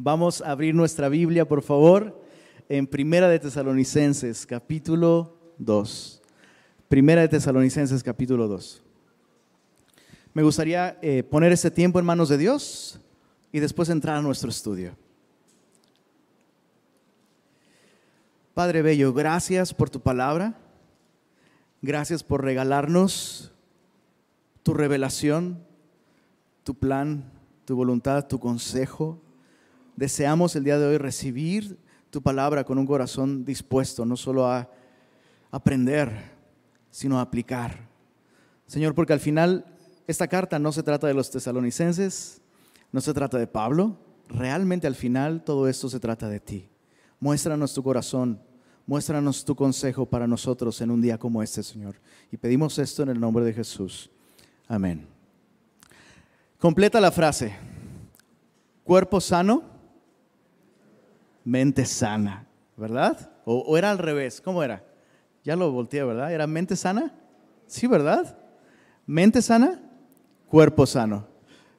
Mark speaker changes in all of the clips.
Speaker 1: Vamos a abrir nuestra Biblia, por favor, en Primera de Tesalonicenses, capítulo 2. Primera de Tesalonicenses, capítulo 2. Me gustaría eh, poner este tiempo en manos de Dios y después entrar a nuestro estudio. Padre Bello, gracias por tu palabra. Gracias por regalarnos tu revelación, tu plan, tu voluntad, tu consejo deseamos el día de hoy recibir tu palabra con un corazón dispuesto, no solo a aprender, sino a aplicar. Señor, porque al final esta carta no se trata de los tesalonicenses, no se trata de Pablo, realmente al final todo esto se trata de ti. Muéstranos tu corazón, muéstranos tu consejo para nosotros en un día como este, Señor. Y pedimos esto en el nombre de Jesús. Amén. Completa la frase. Cuerpo sano mente sana, ¿verdad? O, era al revés, ¿cómo era? Ya lo volteé, ¿verdad? ¿Era mente sana? Sí, ¿verdad? Mente sana, cuerpo sano.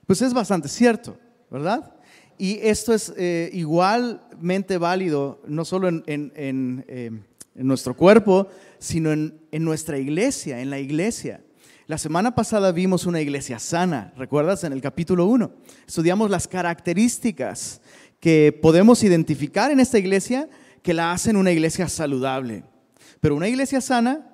Speaker 1: Pues es bastante cierto, ¿verdad? Y esto es eh, igualmente válido, no solo en, eh, nuestro cuerpo, sino en, en nuestra iglesia, en la iglesia. La semana pasada vimos una iglesia sana, ¿recuerdas? En el capítulo 1. Estudiamos las características que podemos identificar en esta iglesia que la hacen una iglesia saludable. Pero una iglesia sana,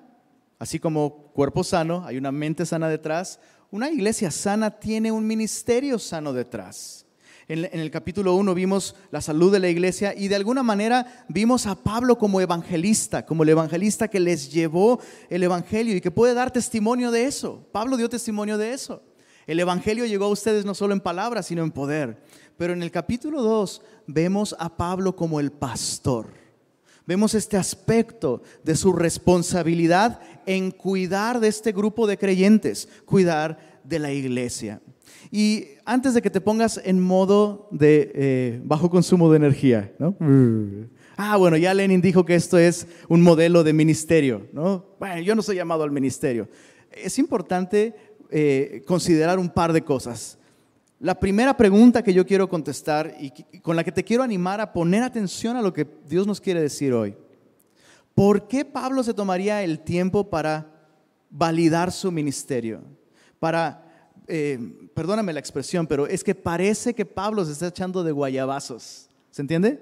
Speaker 1: así como cuerpo sano, hay una mente sana detrás, una iglesia sana tiene un ministerio sano detrás. En, el capítulo 1 vimos la salud de la iglesia y de alguna manera vimos a Pablo como evangelista, como el evangelista que les llevó el evangelio y que puede dar testimonio de eso. Pablo dio testimonio de eso. El evangelio llegó a ustedes no solo en palabras, sino en poder. Pero en el capítulo 2 vemos a Pablo como el pastor. Vemos este aspecto de su responsabilidad en cuidar de este grupo de creyentes, cuidar de la iglesia. Y antes de que te pongas en modo de eh, bajo consumo de energía, ¿no? Ah, bueno, ya Lenin dijo que esto es un modelo de ministerio, ¿no? Bueno, yo no soy llamado al ministerio. Es importante eh, considerar un par de cosas. La primera pregunta que yo quiero contestar y con la que te quiero animar a poner atención a lo que Dios nos quiere decir hoy. ¿Por qué Pablo se tomaría el tiempo para validar su ministerio? Para, eh, perdóname la expresión, pero es que parece que Pablo se está echando de guayabazos. ¿Se entiende?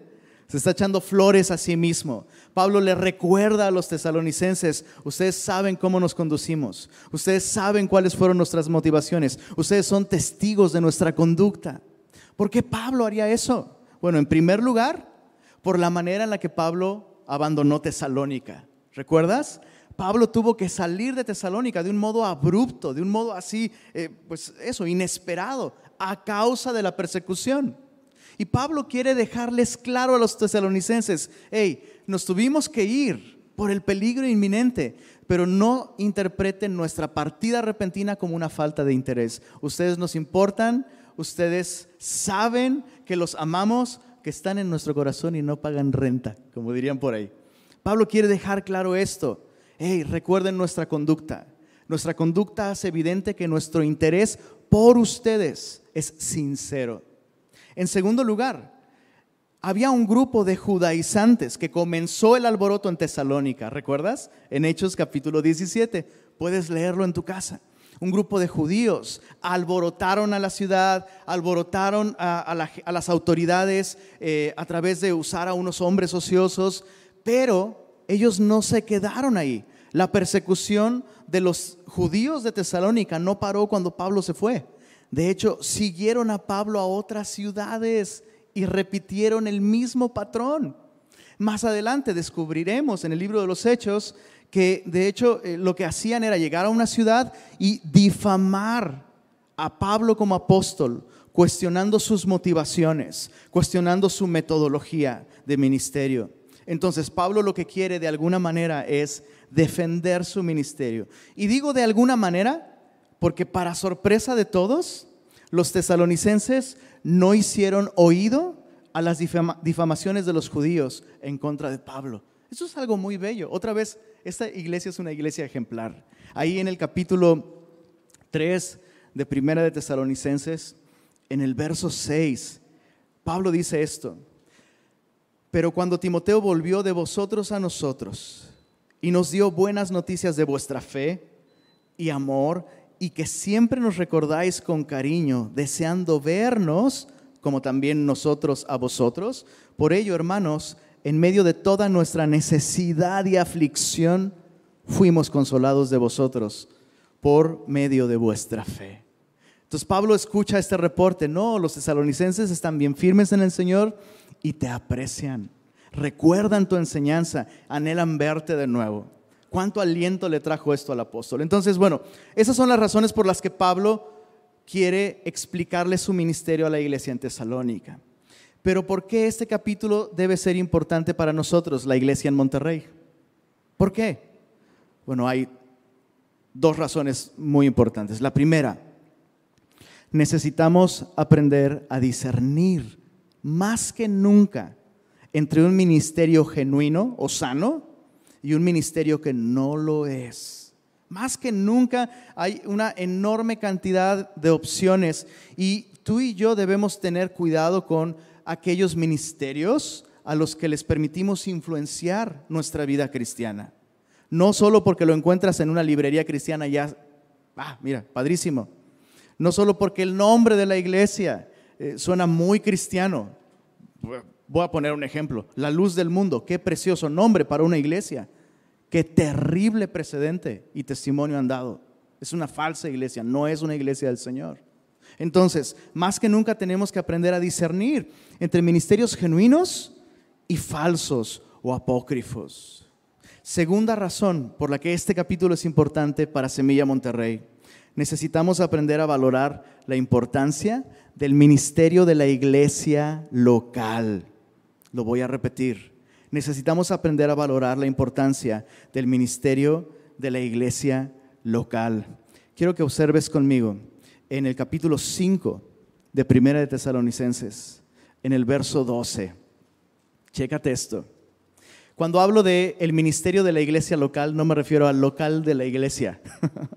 Speaker 1: Se está echando flores a sí mismo. Pablo le recuerda a los tesalonicenses, ustedes saben cómo nos conducimos, ustedes saben cuáles fueron nuestras motivaciones, ustedes son testigos de nuestra conducta. ¿Por qué Pablo haría eso? Bueno, en primer lugar, por la manera en la que Pablo abandonó Tesalónica. ¿Recuerdas? Pablo tuvo que salir de Tesalónica de un modo abrupto, de un modo así, eh, pues eso, inesperado, a causa de la persecución. Y Pablo quiere dejarles claro a los tesalonicenses, hey, nos tuvimos que ir por el peligro inminente, pero no interpreten nuestra partida repentina como una falta de interés. Ustedes nos importan, ustedes saben que los amamos, que están en nuestro corazón y no pagan renta, como dirían por ahí. Pablo quiere dejar claro esto. Hey, recuerden nuestra conducta. Nuestra conducta hace evidente que nuestro interés por ustedes es sincero. En segundo lugar, había un grupo de judaizantes que comenzó el alboroto en Tesalónica, ¿recuerdas? En Hechos capítulo 17, puedes leerlo en tu casa. Un grupo de judíos alborotaron a la ciudad, alborotaron a, las autoridades eh, a través de usar a unos hombres ociosos, pero ellos no se quedaron ahí. La persecución de los judíos de Tesalónica no paró cuando Pablo se fue. De hecho, siguieron a Pablo a otras ciudades y repitieron el mismo patrón. Más adelante descubriremos en el libro de los Hechos que de hecho eh, lo que hacían era llegar a una ciudad y difamar a Pablo como apóstol, cuestionando sus motivaciones, cuestionando su metodología de ministerio. Entonces Pablo lo que quiere de alguna manera es defender su ministerio. Y digo de alguna manera porque para sorpresa de todos, los tesalonicenses no hicieron oído a las difamaciones de los judíos en contra de Pablo. Eso es algo muy bello. Otra vez, esta iglesia es una iglesia ejemplar. Ahí en el capítulo 3 de Primera de Tesalonicenses, en el verso 6, Pablo dice esto, pero cuando Timoteo volvió de vosotros a nosotros y nos dio buenas noticias de vuestra fe y amor, y que siempre nos recordáis con cariño, deseando vernos, como también nosotros a vosotros, por ello, hermanos, en medio de toda nuestra necesidad y aflicción, fuimos consolados de vosotros por medio de vuestra fe. Entonces Pablo escucha este reporte, no, los tesalonicenses están bien firmes en el Señor y te aprecian, recuerdan tu enseñanza, anhelan verte de nuevo. ¿Cuánto aliento le trajo esto al apóstol? Entonces, bueno, esas son las razones por las que Pablo quiere explicarle su ministerio a la iglesia en Tesalónica. Pero ¿por qué este capítulo debe ser importante para nosotros, la iglesia en Monterrey? ¿Por qué? Bueno, hay dos razones muy importantes. La primera, necesitamos aprender a discernir más que nunca entre un ministerio genuino o sano y un ministerio que no lo es. Más que nunca hay una enorme cantidad de opciones y tú y yo debemos tener cuidado con aquellos ministerios a los que les permitimos influenciar nuestra vida cristiana. No solo porque lo encuentras en una librería cristiana ya, ah, mira, padrísimo. No solo porque el nombre de la iglesia eh, suena muy cristiano. Voy a poner un ejemplo. La luz del mundo, qué precioso nombre para una iglesia. Qué terrible precedente y testimonio han dado. Es una falsa iglesia, no es una iglesia del Señor. Entonces, más que nunca tenemos que aprender a discernir entre ministerios genuinos y falsos o apócrifos. Segunda razón por la que este capítulo es importante para Semilla Monterrey. Necesitamos aprender a valorar la importancia del ministerio de la iglesia local. Lo voy a repetir. Necesitamos aprender a valorar la importancia del ministerio de la iglesia local. Quiero que observes conmigo en el capítulo 5 de Primera de Tesalonicenses, en el verso 12. Chécate esto. Cuando hablo de el ministerio de la iglesia local, no me refiero al local de la iglesia.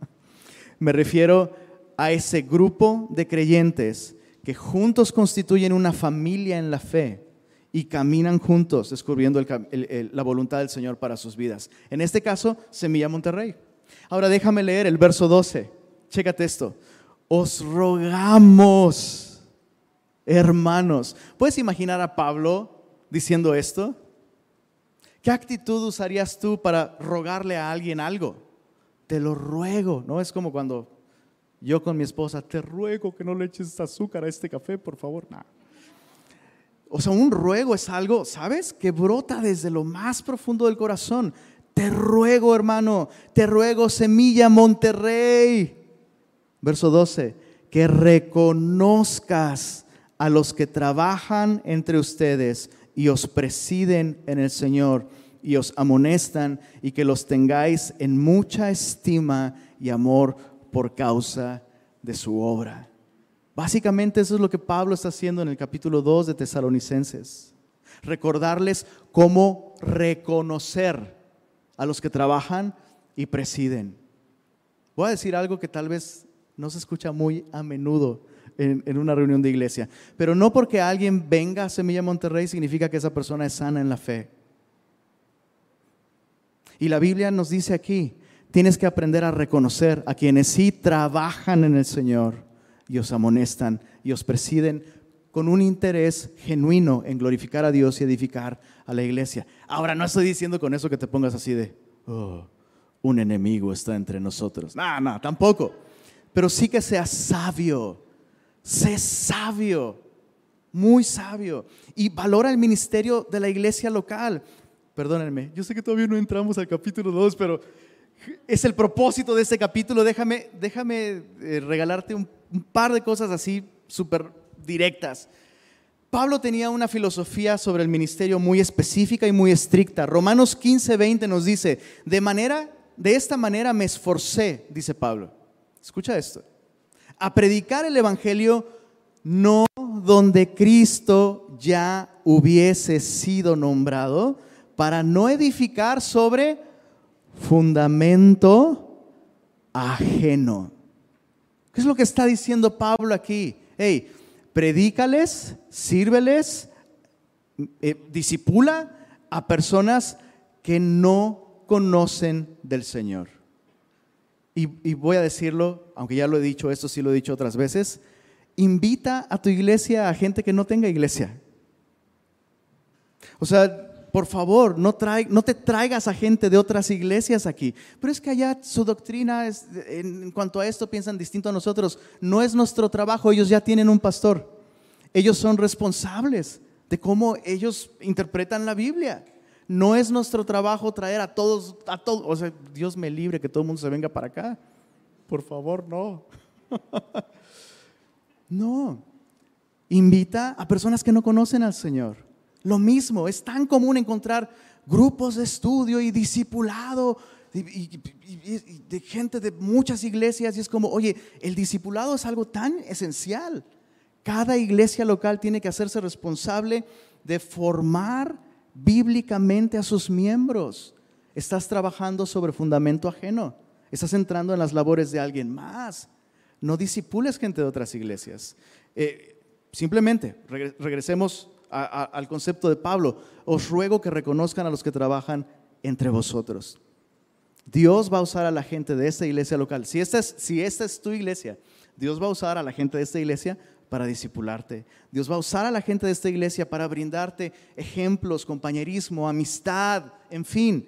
Speaker 1: me refiero a ese grupo de creyentes que juntos constituyen una familia en la fe y caminan juntos descubriendo la voluntad del Señor para sus vidas. En este caso, Semilla Monterrey. Ahora déjame leer el verso 12. Chécate esto os rogamos, hermanos. ¿Puedes imaginar a Pablo diciendo esto? ¿Qué actitud usarías tú para rogarle a alguien algo? Te lo ruego, ¿no? Es como cuando yo con mi esposa, te ruego que no le eches azúcar a este café, por favor. O sea, un ruego es algo, ¿sabes? Que brota desde lo más profundo del corazón. Te ruego, hermano, te ruego, semilla Monterrey Verso 12, que reconozcas a los que trabajan entre ustedes y os presiden en el Señor y os amonestan y que los tengáis en mucha estima y amor por causa de su obra. Básicamente eso es lo que Pablo está haciendo en el capítulo 2 de Tesalonicenses. Recordarles cómo reconocer a los que trabajan y presiden. Voy a decir algo que tal vez no se escucha muy a menudo en, una reunión de iglesia. Pero no porque alguien venga a Semilla Monterrey significa que esa persona es sana en la fe. Y la Biblia nos dice aquí, tienes que aprender a reconocer a quienes sí trabajan en el Señor y os amonestan y os presiden con un interés genuino en glorificar a Dios y edificar a la iglesia. Ahora, no estoy diciendo con eso que te pongas así de, oh, un enemigo está entre nosotros. No, no, tampoco pero sí que seas sabio. Sé sabio, muy sabio. Y valora el ministerio de la iglesia local. Perdónenme, yo sé que todavía no entramos al capítulo 2, pero es el propósito de este capítulo. Déjame, déjame eh, regalarte un, un par de cosas así súper directas. Pablo tenía una filosofía sobre el ministerio muy específica y muy estricta. Romanos 15, 20 nos dice, de manera, de esta manera me esforcé, dice Pablo Escucha esto. A predicar el Evangelio no donde Cristo ya hubiese sido nombrado, para no edificar sobre fundamento ajeno. ¿Qué es lo que está diciendo Pablo aquí? Hey, predícales, sírveles, eh, disipula a personas que no conocen del Señor. Y, y, voy a decirlo, aunque ya lo he dicho, esto sí lo he dicho otras veces, invita a tu iglesia a gente que no tenga iglesia. O sea, por favor, no, te traigas a gente de otras iglesias aquí. Pero es que allá su doctrina, en cuanto a esto, piensan distinto a nosotros. No es nuestro trabajo, ellos ya tienen un pastor. Ellos son responsables de cómo ellos interpretan la Biblia. No es nuestro trabajo traer a todos, a todos, o sea, Dios me libre que todo el mundo se venga para acá. Por favor, no. no. Invita a personas que no conocen al Señor. Lo mismo, es tan común encontrar grupos de estudio y discipulado de gente de muchas iglesias y es como, oye, el discipulado es algo tan esencial. Cada iglesia local tiene que hacerse responsable de formar bíblicamente a sus miembros. Estás trabajando sobre fundamento ajeno. Estás entrando en las labores de alguien más. No disipules gente de otras iglesias. Eh, simplemente, regresemos al concepto de Pablo, os ruego que reconozcan a los que trabajan entre vosotros. Dios va a usar a la gente de esta iglesia local. Si esta, es, si esta es tu iglesia, Dios va a usar a la gente de esta iglesia para discipularte. Dios va a usar a la gente de esta iglesia para brindarte ejemplos, compañerismo, amistad, en fin.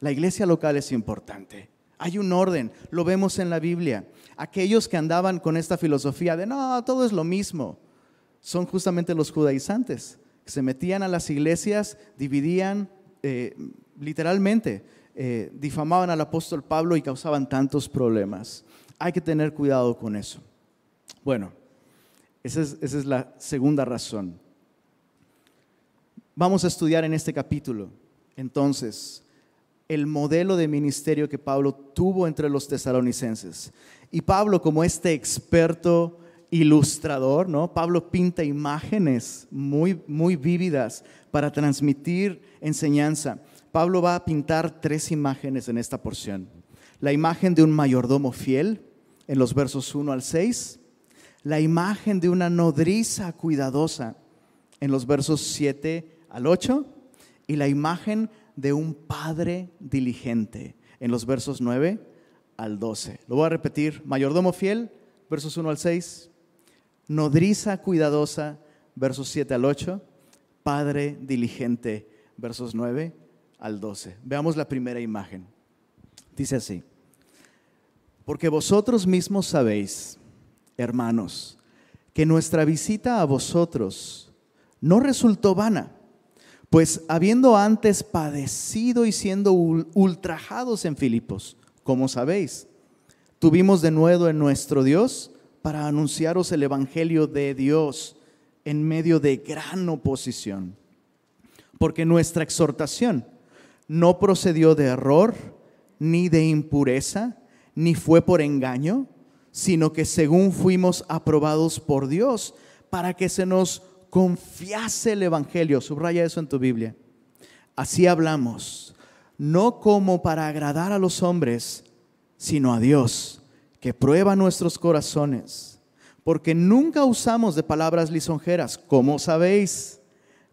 Speaker 1: La iglesia local es importante. Hay un orden, lo vemos en la Biblia. Aquellos que andaban con esta filosofía de no, todo es lo mismo son justamente los judaizantes, que se metían a las iglesias, dividían eh, literalmente, eh, difamaban al apóstol Pablo y causaban tantos problemas. Hay que tener cuidado con eso. Bueno, esa es, esa es la segunda razón. Vamos a estudiar en este capítulo, entonces, el modelo de ministerio que Pablo tuvo entre los tesalonicenses. Y Pablo, como este experto ilustrador, ¿no? Pablo pinta imágenes muy, muy vívidas para transmitir enseñanza. Pablo va a pintar tres imágenes en esta porción. La imagen de un mayordomo fiel en los versos 1 al 6, la imagen de una nodriza cuidadosa en los versos 7 al 8 y la imagen de un padre diligente en los versos 9 al 12. Lo voy a repetir, mayordomo fiel, versos 1 al 6, nodriza cuidadosa, versos 7 al 8, padre diligente, versos 9 al 12. Veamos la primera imagen. Dice así, porque vosotros mismos sabéis, hermanos, que nuestra visita a vosotros no resultó vana, pues habiendo antes padecido y siendo ultrajados en Filipos, como sabéis, tuvimos de nuevo en nuestro Dios para anunciaros el Evangelio de Dios en medio de gran oposición. Porque nuestra exhortación no procedió de error, ni de impureza, ni fue por engaño, sino que según fuimos aprobados por Dios, para que se nos confiase el Evangelio. Subraya eso en tu Biblia. Así hablamos, no como para agradar a los hombres, sino a Dios que prueba nuestros corazones, porque nunca usamos de palabras lisonjeras, como sabéis,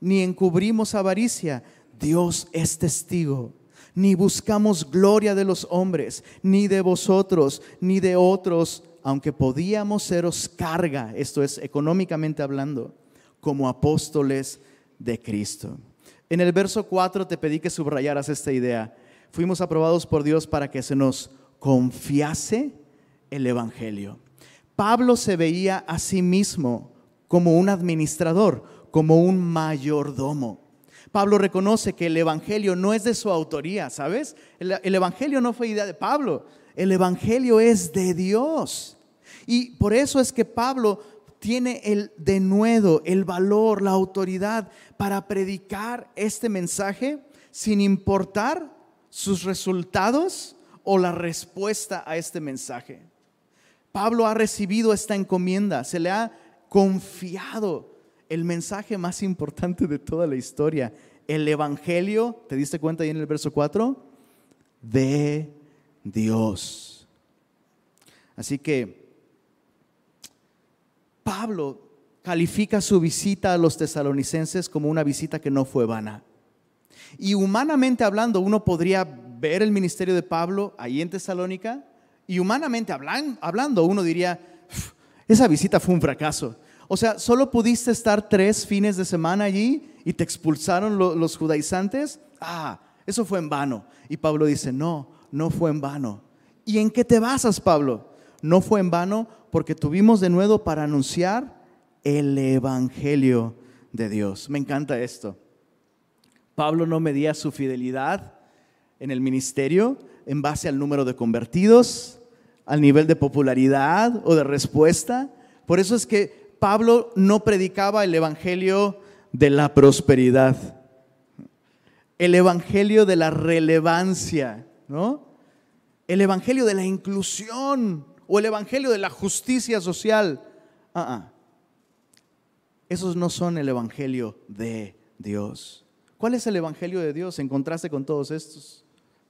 Speaker 1: ni encubrimos avaricia, Dios es testigo. Ni buscamos gloria de los hombres, ni de vosotros, ni de otros, aunque podíamos seros carga, esto es económicamente hablando, como apóstoles de Cristo. En el verso 4 te pedí que subrayaras esta idea. Fuimos aprobados por Dios para que se nos confiase el Evangelio. Pablo se veía a sí mismo como un administrador, como un mayordomo. Pablo reconoce que el Evangelio no es de su autoría, ¿sabes? El, Evangelio no fue idea de Pablo, el Evangelio es de Dios. Y por eso es que Pablo tiene el denuedo, el valor, la autoridad para predicar este mensaje sin importar sus resultados o la respuesta a este mensaje. Pablo ha recibido esta encomienda, se le ha confiado el mensaje más importante de toda la historia, el Evangelio, ¿te diste cuenta ahí en el verso 4? De Dios. Así que Pablo califica su visita a los tesalonicenses como una visita que no fue vana. Y humanamente hablando, uno podría ver el ministerio de Pablo ahí en Tesalónica y humanamente hablando, uno diría, esa visita fue un fracaso. O sea, solo pudiste estar tres fines de semana allí y te expulsaron los judaizantes. Ah, eso fue en vano. Y Pablo dice, no, no fue en vano. ¿Y en qué te basas, Pablo? No fue en vano porque tuvimos de nuevo para anunciar el Evangelio de Dios. Me encanta esto. Pablo no medía su fidelidad en el ministerio en base al número de convertidos, al nivel de popularidad o de respuesta. Por eso es que Pablo no predicaba el Evangelio de la prosperidad, el Evangelio de la relevancia, ¿no? El Evangelio de la inclusión o el Evangelio de la justicia social. Ah. Esos no son el Evangelio de Dios. ¿Cuál es el Evangelio de Dios en contraste con todos estos?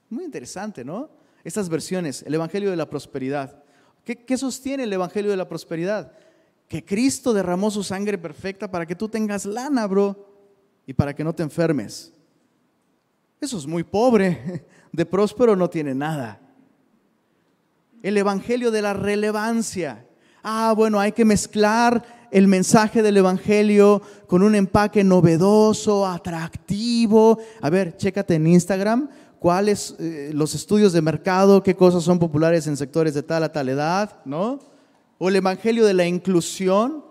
Speaker 1: Muy interesante, ¿no? Estas versiones, el Evangelio de la prosperidad. ¿Qué, ¿Qué, sostiene el Evangelio de la prosperidad? Que Cristo derramó su sangre perfecta para que tú tengas lana, bro, y para que no te enfermes. Eso es muy pobre. De próspero no tiene nada. El Evangelio de la relevancia. Ah, bueno, hay que mezclar el mensaje del Evangelio con un empaque novedoso, atractivo. A ver, chécate en Instagram cuáles eh, los estudios de mercado, qué cosas son populares en sectores de tal a tal edad, ¿no? O el Evangelio de la inclusión,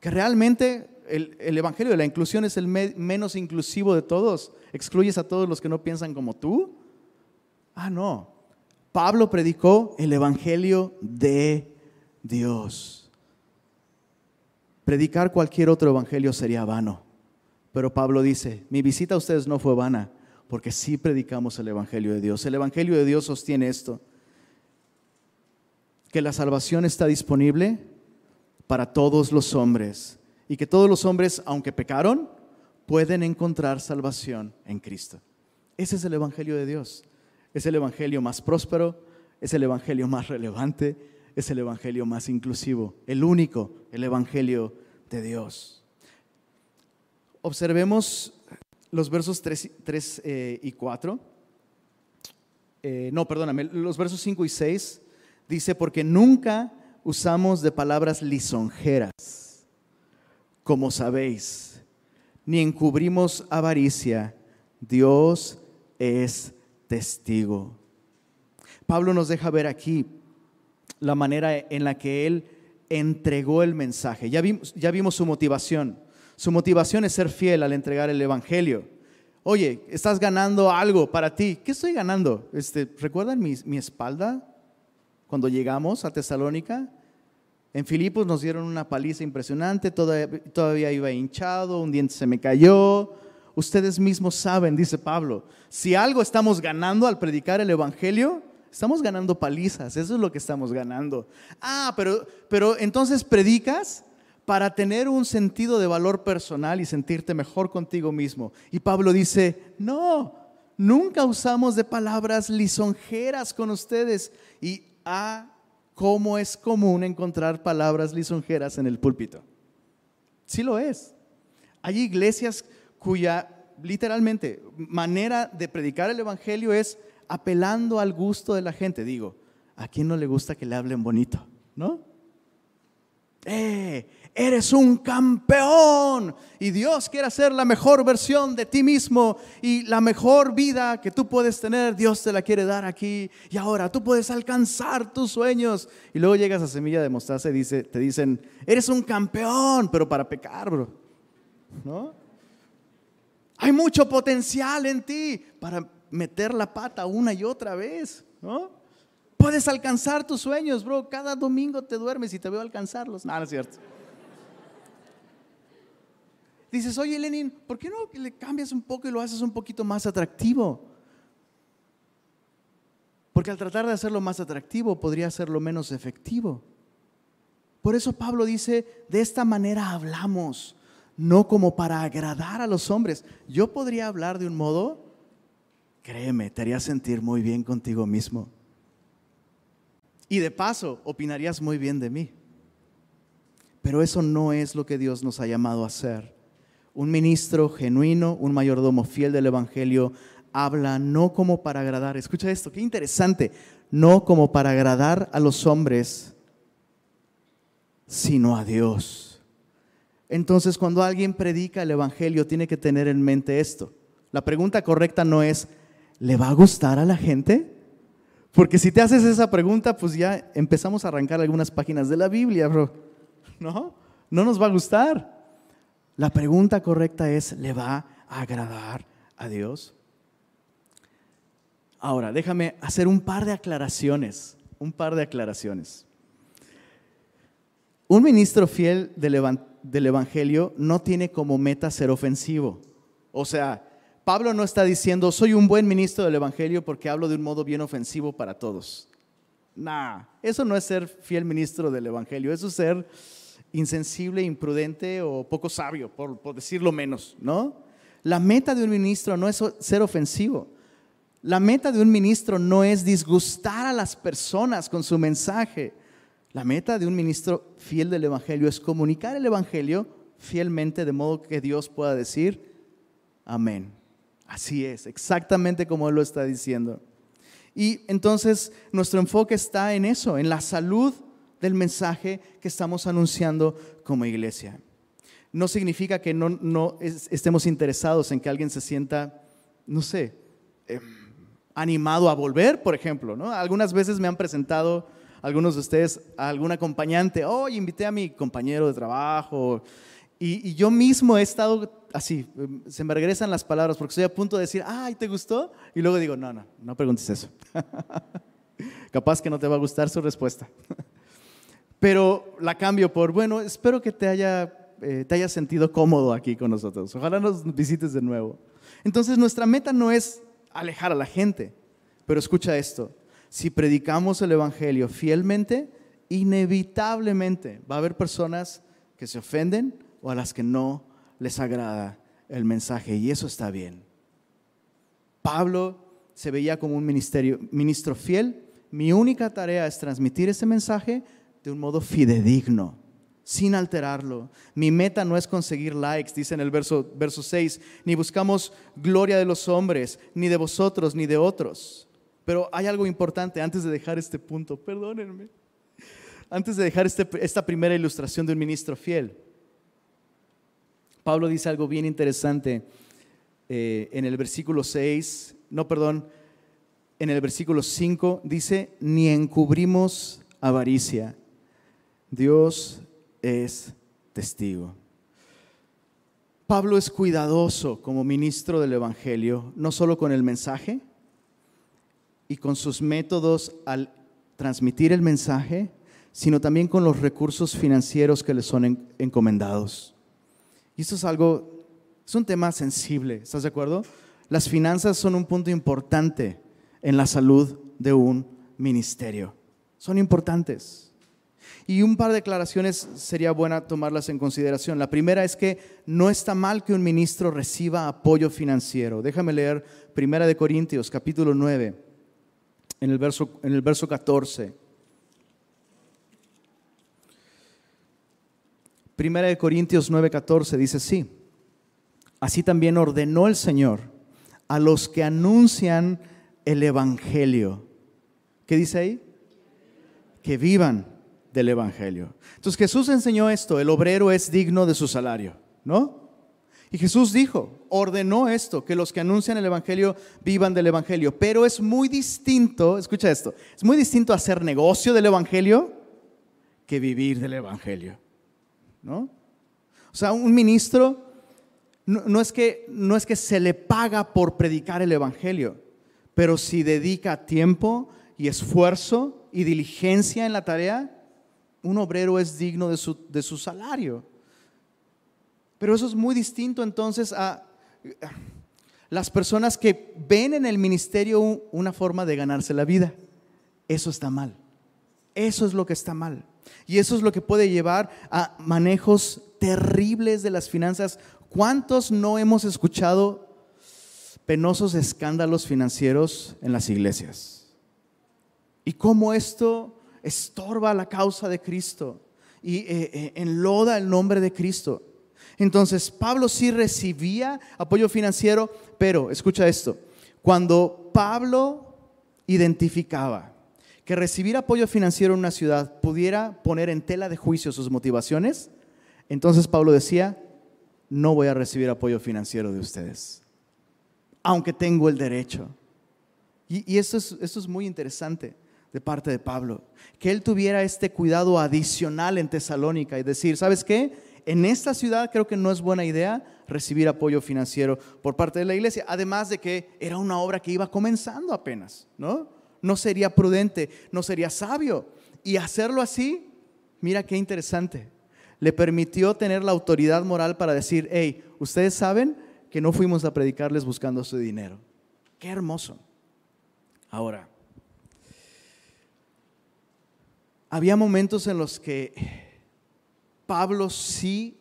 Speaker 1: que realmente el, Evangelio de la inclusión es el menos inclusivo de todos. ¿Excluyes a todos los que no piensan como tú? Ah, no. Pablo predicó el Evangelio de Dios. Predicar cualquier otro evangelio sería vano. Pero Pablo dice, mi visita a ustedes no fue vana, porque sí predicamos el evangelio de Dios. El evangelio de Dios sostiene esto, que la salvación está disponible para todos los hombres y que todos los hombres, aunque pecaron, pueden encontrar salvación en Cristo. Ese es el evangelio de Dios. Es el evangelio más próspero, es el evangelio más relevante, es el Evangelio más inclusivo, el único, el Evangelio de Dios. Observemos los versos 3, eh, y 4. Eh, no, perdóname, los versos 5 y 6 dice, porque nunca usamos de palabras lisonjeras, como sabéis, ni encubrimos avaricia, Dios es testigo. Pablo nos deja ver aquí la manera en la que él entregó el mensaje. Ya vimos, ya vimos su motivación. Su motivación es ser fiel al entregar el Evangelio. Oye, estás ganando algo para ti. ¿Qué estoy ganando? Este, ¿Recuerdan mi, mi espalda cuando llegamos a Tesalónica? En Filipos nos dieron una paliza impresionante, todavía, todavía iba hinchado, un diente se me cayó. Ustedes mismos saben, dice Pablo, si algo estamos ganando al predicar el Evangelio, Estamos ganando palizas, eso es lo que estamos ganando. Ah, pero, pero entonces predicas para tener un sentido de valor personal y sentirte mejor contigo mismo. Y Pablo dice, no, nunca usamos de palabras lisonjeras con ustedes. Y ah, cómo es común encontrar palabras lisonjeras en el púlpito. Sí lo es. Hay iglesias cuya literalmente manera de predicar el Evangelio es apelando al gusto de la gente. Digo, ¿a quién no le gusta que le hablen bonito? ¿No? Eres un campeón y Dios quiere hacer la mejor versión de ti mismo y la mejor vida que tú puedes tener, Dios te la quiere dar aquí y ahora tú puedes alcanzar tus sueños. Y luego llegas a Semilla de Mostaza y dice, te dicen, eres un campeón, pero para pecar, bro. ¿No? Hay mucho potencial en ti para meter la pata una y otra vez, ¿no? Puedes alcanzar tus sueños, bro. Cada domingo te duermes y te veo alcanzarlos. No, no es cierto. Dices, oye Lenin, ¿por qué no le cambias un poco y lo haces un poquito más atractivo? Porque al tratar de hacerlo más atractivo podría hacerlo menos efectivo. Por eso Pablo dice, de esta manera hablamos, no como para agradar a los hombres. Yo podría hablar de un modo Créeme, te haría sentir muy bien contigo mismo. Y de paso, opinarías muy bien de mí. Pero eso no es lo que Dios nos ha llamado a hacer. Un ministro genuino, un mayordomo fiel del Evangelio, habla no como para agradar, escucha esto, qué interesante, no como para agradar a los hombres, sino a Dios. Entonces, cuando alguien predica el Evangelio, tiene que tener en mente esto. La pregunta correcta no es, ¿le va a gustar a la gente? Porque si te haces esa pregunta, pues ya empezamos a arrancar algunas páginas de la Biblia, bro. ¿No? No nos va a gustar. La pregunta correcta es, ¿le va a agradar a Dios? Ahora, déjame hacer un par de aclaraciones, un par de aclaraciones. Un ministro fiel del, Evangelio no tiene como meta ser ofensivo. O sea, Pablo no está diciendo, soy un buen ministro del Evangelio porque hablo de un modo bien ofensivo para todos. Nah, eso no es ser fiel ministro del Evangelio, eso es ser insensible, imprudente o poco sabio, por, por decirlo menos, ¿no? La meta de un ministro no es ser ofensivo. La meta de un ministro no es disgustar a las personas con su mensaje. La meta de un ministro fiel del Evangelio es comunicar el Evangelio fielmente de modo que Dios pueda decir, amén. Así es, exactamente como lo está diciendo. Y entonces nuestro enfoque está en eso, en la salud del mensaje que estamos anunciando como iglesia. No significa que no, estemos interesados en que alguien se sienta, no sé, em, animado a volver, por ejemplo. Algunas veces me han presentado algunos de ustedes a algún acompañante, oh, invité a mi compañero de trabajo, y, yo mismo he estado así, se me regresan las palabras porque estoy a punto de decir, ay, ¿te gustó? Y luego digo, no, no, no preguntes eso. Capaz que no te va a gustar su respuesta. Pero la cambio por, bueno, espero que te haya, eh, te haya sentido cómodo aquí con nosotros. Ojalá nos visites de nuevo. Entonces nuestra meta no es alejar a la gente, pero escucha esto, si predicamos el Evangelio fielmente, inevitablemente va a haber personas que se ofenden, o a las que no les agrada el mensaje. Y eso está bien. Pablo se veía como un ministerio, ministro fiel. Mi única tarea es transmitir ese mensaje de un modo fidedigno, sin alterarlo. Mi meta no es conseguir likes, dice en el verso, verso 6, ni buscamos gloria de los hombres, ni de vosotros, ni de otros. Pero hay algo importante antes de dejar este punto, perdónenme, antes de dejar este, esta primera ilustración de un ministro fiel. Pablo dice algo bien interesante eh, en el versículo 6, no, perdón, en el versículo 5 dice, ni encubrimos avaricia. Dios es testigo. Pablo es cuidadoso como ministro del Evangelio, no solo con el mensaje y con sus métodos al transmitir el mensaje, sino también con los recursos financieros que le son encomendados. Y esto es algo, es un tema sensible, ¿estás de acuerdo? Las finanzas son un punto importante en la salud de un ministerio. Son importantes. Y un par de declaraciones sería buena tomarlas en consideración. La primera es que no está mal que un ministro reciba apoyo financiero. Déjame leer Primera de Corintios, capítulo 9, en el verso, en el verso 14. Primera de Corintios 9:14 dice así, así también ordenó el Señor a los que anuncian el Evangelio. ¿Qué dice ahí? Que vivan del Evangelio. Entonces Jesús enseñó esto, el obrero es digno de su salario, ¿no? Y Jesús dijo, ordenó esto, que los que anuncian el Evangelio vivan del Evangelio. Pero es muy distinto, escucha esto, es muy distinto hacer negocio del Evangelio que vivir del Evangelio. ¿No? O sea, un ministro no, es que, no es que se le paga por predicar el Evangelio, pero si dedica tiempo y esfuerzo y diligencia en la tarea, un obrero es digno de su, de su salario. Pero eso es muy distinto entonces a las personas que ven en el ministerio una forma de ganarse la vida. Eso está mal. Eso es lo que está mal. Y eso es lo que puede llevar a manejos terribles de las finanzas. ¿Cuántos no hemos escuchado penosos escándalos financieros en las iglesias? Y cómo esto estorba la causa de Cristo. y eh, eh, enloda el nombre de Cristo. Entonces, Pablo sí recibía apoyo financiero, pero escucha esto, cuando Pablo identificaba que recibir apoyo financiero en una ciudad pudiera poner en tela de juicio sus motivaciones, entonces Pablo decía, no voy a recibir apoyo financiero de ustedes, aunque tengo el derecho. Y, esto, es, esto es muy interesante de parte de Pablo, que él tuviera este cuidado adicional en Tesalónica y decir, ¿sabes qué? En esta ciudad creo que no es buena idea recibir apoyo financiero por parte de la iglesia, además de que era una obra que iba comenzando apenas, ¿no? No sería prudente, no sería sabio. Y hacerlo así, mira qué interesante, le permitió tener la autoridad moral para decir, hey, ustedes saben que no fuimos a predicarles buscando su dinero. Qué hermoso. Ahora, había momentos en los que Pablo sí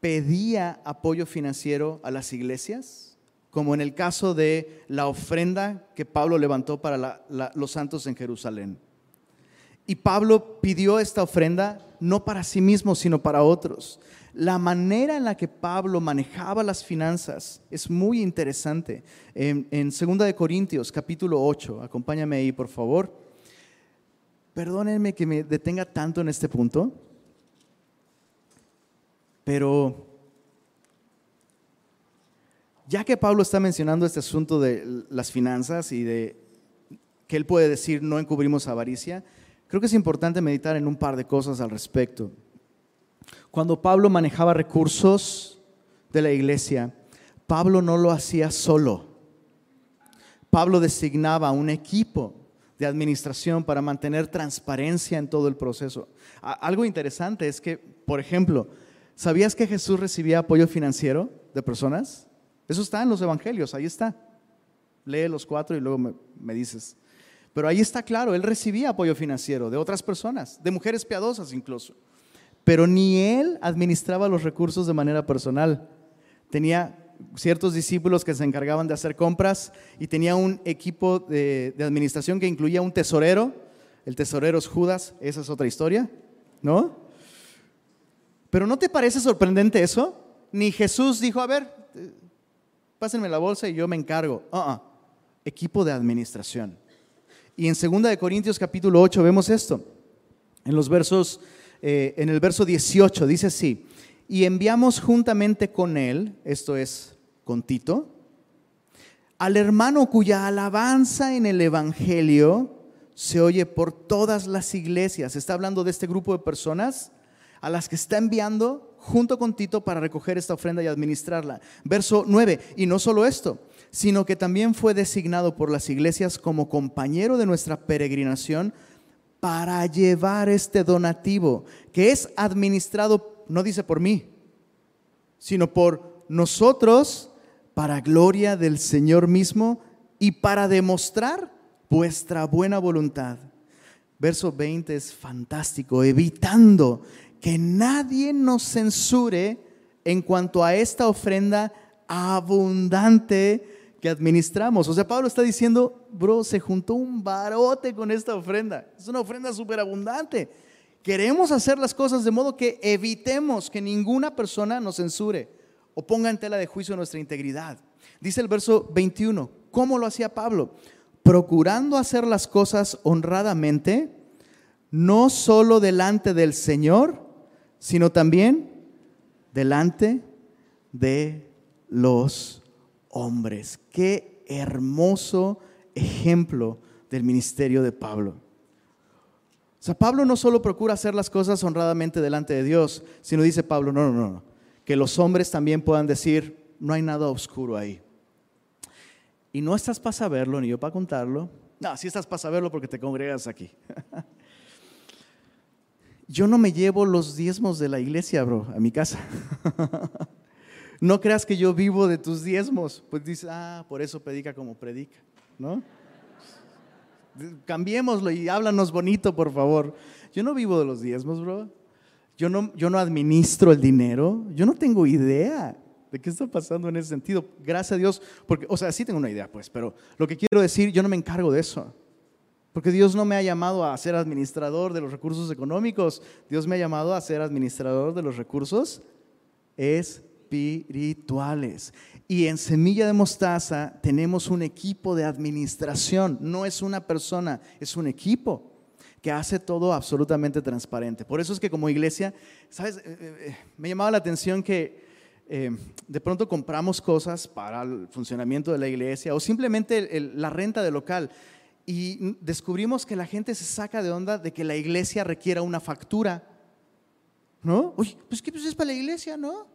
Speaker 1: pedía apoyo financiero a las iglesias, como en el caso de la ofrenda que Pablo levantó para los santos en Jerusalén. Y Pablo pidió esta ofrenda no para sí mismo, sino para otros. La manera en la que Pablo manejaba las finanzas es muy interesante. En, en 2 de Corintios, capítulo 8, acompáñame ahí, por favor. Perdónenme que me detenga tanto en este punto, pero ya que Pablo está mencionando este asunto de las finanzas y de que él puede decir no encubrimos avaricia, Creo que es importante meditar en un par de cosas al respecto. Cuando Pablo manejaba recursos de la iglesia, Pablo no lo hacía solo. Pablo designaba un equipo de administración para mantener transparencia en todo el proceso. Algo interesante es que, por ejemplo, ¿sabías que Jesús recibía apoyo financiero de personas? Eso está en los evangelios, ahí está. Lee los cuatro y luego me, dices. Pero ahí está claro, él recibía apoyo financiero de otras personas, de mujeres piadosas incluso. Pero ni él administraba los recursos de manera personal. Tenía ciertos discípulos que se encargaban de hacer compras y tenía un equipo de, administración que incluía un tesorero. El tesorero es Judas, esa es otra historia, ¿no? Pero ¿no te parece sorprendente eso? Ni Jesús dijo, a ver, pásenme la bolsa y yo me encargo. Uh Equipo de administración. Y en 2 de Corintios capítulo 8 vemos esto. En los versos eh, en el verso 18 dice así: "Y enviamos juntamente con él, esto es con Tito, al hermano cuya alabanza en el evangelio se oye por todas las iglesias." Está hablando de este grupo de personas a las que está enviando junto con Tito para recoger esta ofrenda y administrarla. Verso 9, y no solo esto, sino que también fue designado por las iglesias como compañero de nuestra peregrinación para llevar este donativo, que es administrado, no dice por mí, sino por nosotros, para gloria del Señor mismo y para demostrar vuestra buena voluntad. Verso 20 es fantástico, evitando que nadie nos censure en cuanto a esta ofrenda abundante que administramos. O sea, Pablo está diciendo, bro, se juntó un barote con esta ofrenda. Es una ofrenda súper abundante. Queremos hacer las cosas de modo que evitemos que ninguna persona nos censure o ponga en tela de juicio nuestra integridad. Dice el verso 21, ¿cómo lo hacía Pablo? Procurando hacer las cosas honradamente, no solo delante del Señor, sino también delante de los hombres. Qué hermoso ejemplo del ministerio de Pablo. O sea, Pablo no solo procura hacer las cosas honradamente delante de Dios, sino dice Pablo, no, no, no, que los hombres también puedan decir, no hay nada oscuro ahí. Y no estás para saberlo, ni yo para contarlo. No, sí estás para saberlo porque te congregas aquí. yo no me llevo los diezmos de la iglesia, bro, a mi casa. No creas que yo vivo de tus diezmos. Pues dice, ah, por eso predica como predica, ¿no? Cambiémoslo y háblanos bonito, por favor. Yo no vivo de los diezmos, bro. Yo no, yo no administro el dinero. Yo no tengo idea de qué está pasando en ese sentido. Gracias a Dios, porque, o sea, sí tengo una idea, pues, pero lo que quiero decir, yo no me encargo de eso. Porque Dios no me ha llamado a ser administrador de los recursos económicos, Dios me ha llamado a ser administrador de los recursos espirituales. Y en Semilla de Mostaza tenemos un equipo de administración, no es una persona, es un equipo que hace todo absolutamente transparente. Por eso es que como iglesia, ¿sabes? Eh, eh, eh, me llamaba la atención que de pronto compramos cosas para el funcionamiento de la iglesia o simplemente la renta de local y descubrimos que la gente se saca de onda de que la iglesia requiera una factura. ¿No? Oye, pues ¿qué pues es para la iglesia, no?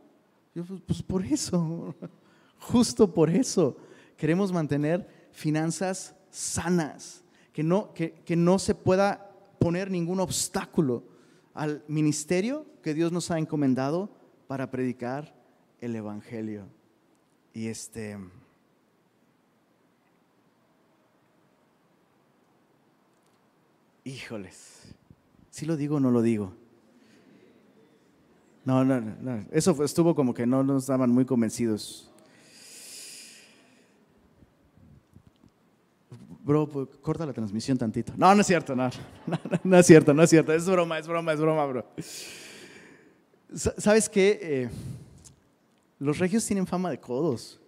Speaker 1: Yo, pues, pues por eso. Justo por eso queremos mantener finanzas sanas, que no, que, no se pueda poner ningún obstáculo al ministerio que Dios nos ha encomendado para predicar el Evangelio. Y este... Híjoles, si lo digo o no lo digo. No, no, no, eso estuvo como que no nos estaban muy convencidos. bro, pues, corta la transmisión tantito. No, no es cierto, no, no, es cierto, no es cierto, es broma, es broma, es broma, bro. ¿Sabes qué? Eh, los regios tienen fama de codos.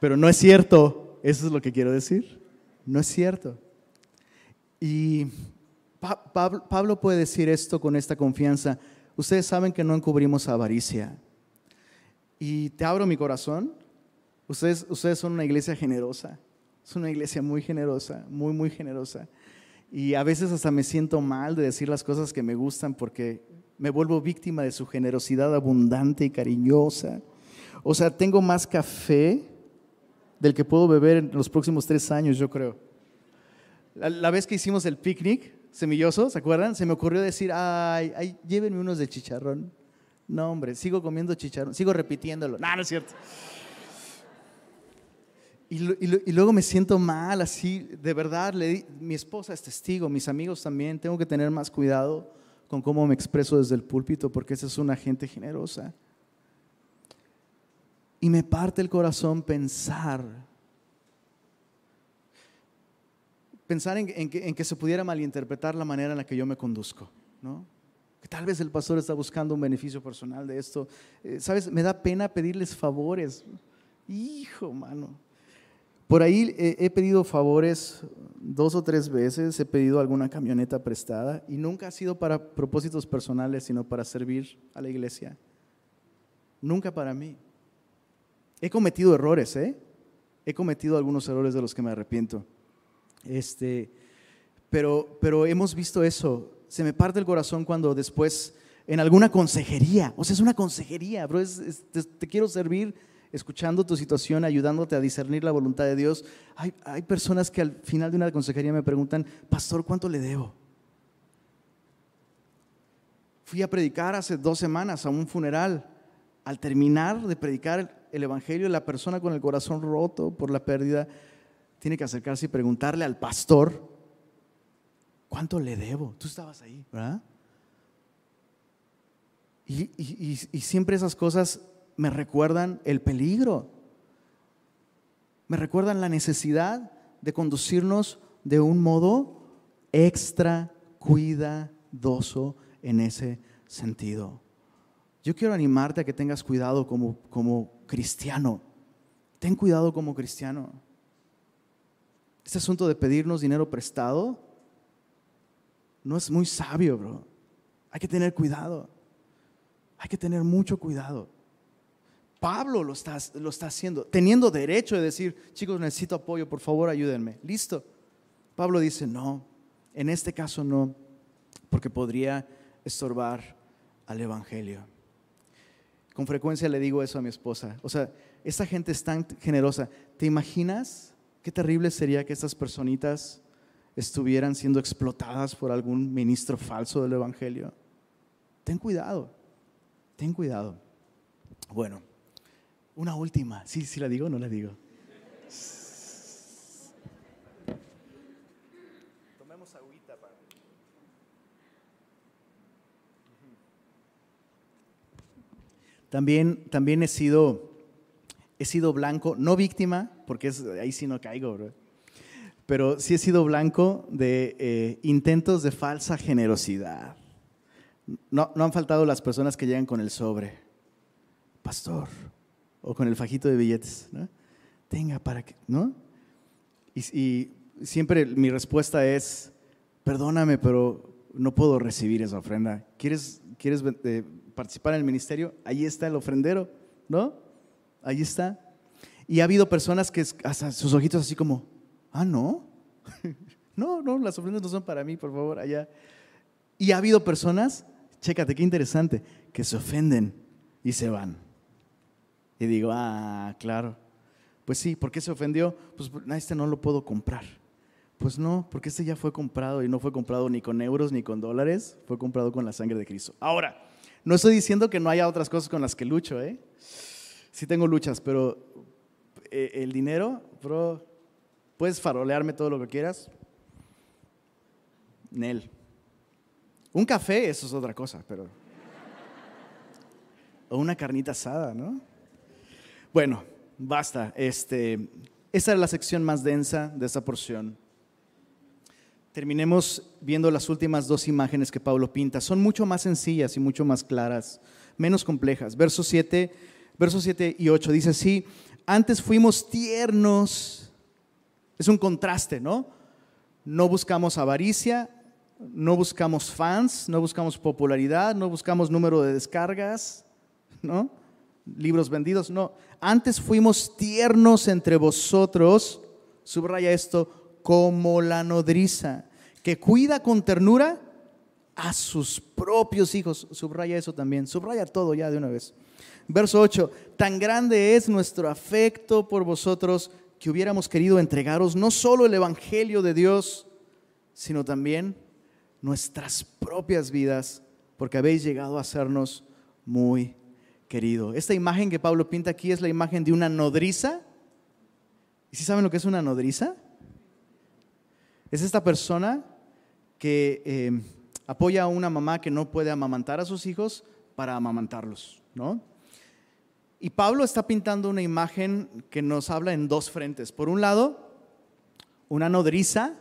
Speaker 1: Pero no es cierto, eso es lo que quiero decir. No es cierto. Y Pablo puede decir esto con esta confianza. Ustedes saben que no encubrimos avaricia. Y te abro mi corazón. Ustedes, ustedes son una iglesia generosa. Es una iglesia muy generosa, muy, muy generosa. Y a veces hasta me siento mal de decir las cosas que me gustan porque me vuelvo víctima de su generosidad abundante y cariñosa. O sea, tengo más café del que puedo beber en los próximos tres años, yo creo. La, vez que hicimos el picnic semilloso, ¿se acuerdan? Se me ocurrió decir, ay, ay, llévenme unos de chicharrón. No, hombre, sigo comiendo chicharrón, sigo repitiéndolo. No, no es cierto. Y, luego me siento mal, así, de verdad, mi esposa es testigo, mis amigos también, tengo que tener más cuidado con cómo me expreso desde el púlpito, porque esa es una gente generosa. Y me parte el corazón pensar, pensar en, que, se pudiera malinterpretar la manera en la que yo me conduzco, ¿no? Que tal vez el pastor está buscando un beneficio personal de esto. Eh, ¿Sabes? Me da pena pedirles favores. Hijo, mano. Por ahí he pedido favores dos o tres veces, he pedido alguna camioneta prestada y nunca ha sido para propósitos personales, sino para servir a la iglesia. Nunca para mí. He cometido errores, ¿eh? He cometido algunos errores de los que me arrepiento. Este, pero, pero hemos visto eso. Se me parte el corazón cuando después en alguna consejería, o sea, es una consejería, bro, te quiero servir escuchando tu situación, ayudándote a discernir la voluntad de Dios. Hay, hay personas que al final de una consejería me preguntan, pastor, ¿cuánto le debo? Fui a predicar hace dos semanas a un funeral. Al terminar de predicar el Evangelio, la persona con el corazón roto por la pérdida tiene que acercarse y preguntarle al pastor, ¿cuánto le debo? Tú estabas ahí, ¿verdad? Y, siempre esas cosas me recuerdan el peligro, me recuerdan la necesidad de conducirnos de un modo extra cuidadoso en ese sentido. Yo quiero animarte a que tengas cuidado como, como cristiano. Ten cuidado como cristiano. Este asunto de pedirnos dinero prestado no es muy sabio, bro. Hay que tener cuidado. Hay que tener mucho cuidado. Pablo lo está, lo está haciendo, teniendo derecho de decir, chicos, necesito apoyo, por favor, ayúdenme. Listo. Pablo dice, no, en este caso no, porque podría estorbar al Evangelio. Con frecuencia le digo eso a mi esposa. O sea, esta gente es tan generosa. ¿Te imaginas qué terrible sería que estas personitas estuvieran siendo explotadas por algún ministro falso del Evangelio? Ten cuidado, ten cuidado. Bueno. Una última. Sí, sí la digo o no la digo. Tomemos agüita para. También, también he sido, he sido blanco, no víctima, porque es, ahí sí no caigo, bro. pero sí he sido blanco de eh, intentos de falsa generosidad. No, no han faltado las personas que llegan con el sobre, pastor, o con el fajito de billetes. ¿no? Tenga para que, ¿no? Y, siempre mi respuesta es, perdóname, pero no puedo recibir esa ofrenda. ¿Quieres, quieres eh, participar en el ministerio? Ahí está el ofrendero, ¿no? Ahí está. Y ha habido personas que sus ojitos así como, ah, no. no, no, las ofrendas no son para mí, por favor, allá. Y ha habido personas, chécate qué interesante, que se ofenden y se van. Y digo, ah, claro. Pues sí, ¿por qué se ofendió? Pues este no lo puedo comprar. Pues no, porque este ya fue comprado y no fue comprado ni con euros ni con dólares, fue comprado con la sangre de Cristo. Ahora, no estoy diciendo que no haya otras cosas con las que lucho, ¿eh? Sí tengo luchas, pero eh, el dinero, bro, puedes farolearme todo lo que quieras. Nel. Un café, eso es otra cosa, pero... O una carnita asada, ¿no? Bueno, basta. Este, esta es la sección más densa de esta porción. Terminemos viendo las últimas dos imágenes que Pablo pinta. Son mucho más sencillas y mucho más claras, menos complejas. Versos 7, versos 7 y 8 dice así, antes fuimos tiernos. Es un contraste, ¿no? No buscamos avaricia, no buscamos fans, no buscamos popularidad, no buscamos número de descargas, ¿no? Libros vendidos, no. Antes fuimos tiernos entre vosotros, subraya esto, como la nodriza, que cuida con ternura a sus propios hijos. Subraya eso también, subraya todo ya de una vez. Verso 8, tan grande es nuestro afecto por vosotros que hubiéramos querido entregaros no solo el Evangelio de Dios, sino también nuestras propias vidas, porque habéis llegado a sernos muy querido. Esta imagen que Pablo pinta aquí es la imagen de una nodriza. ¿Y si saben lo que es una nodriza? Es esta persona que eh, apoya a una mamá que no puede amamantar a sus hijos para amamantarlos, ¿no? Y Pablo está pintando una imagen que nos habla en dos frentes. Por un lado, una nodriza,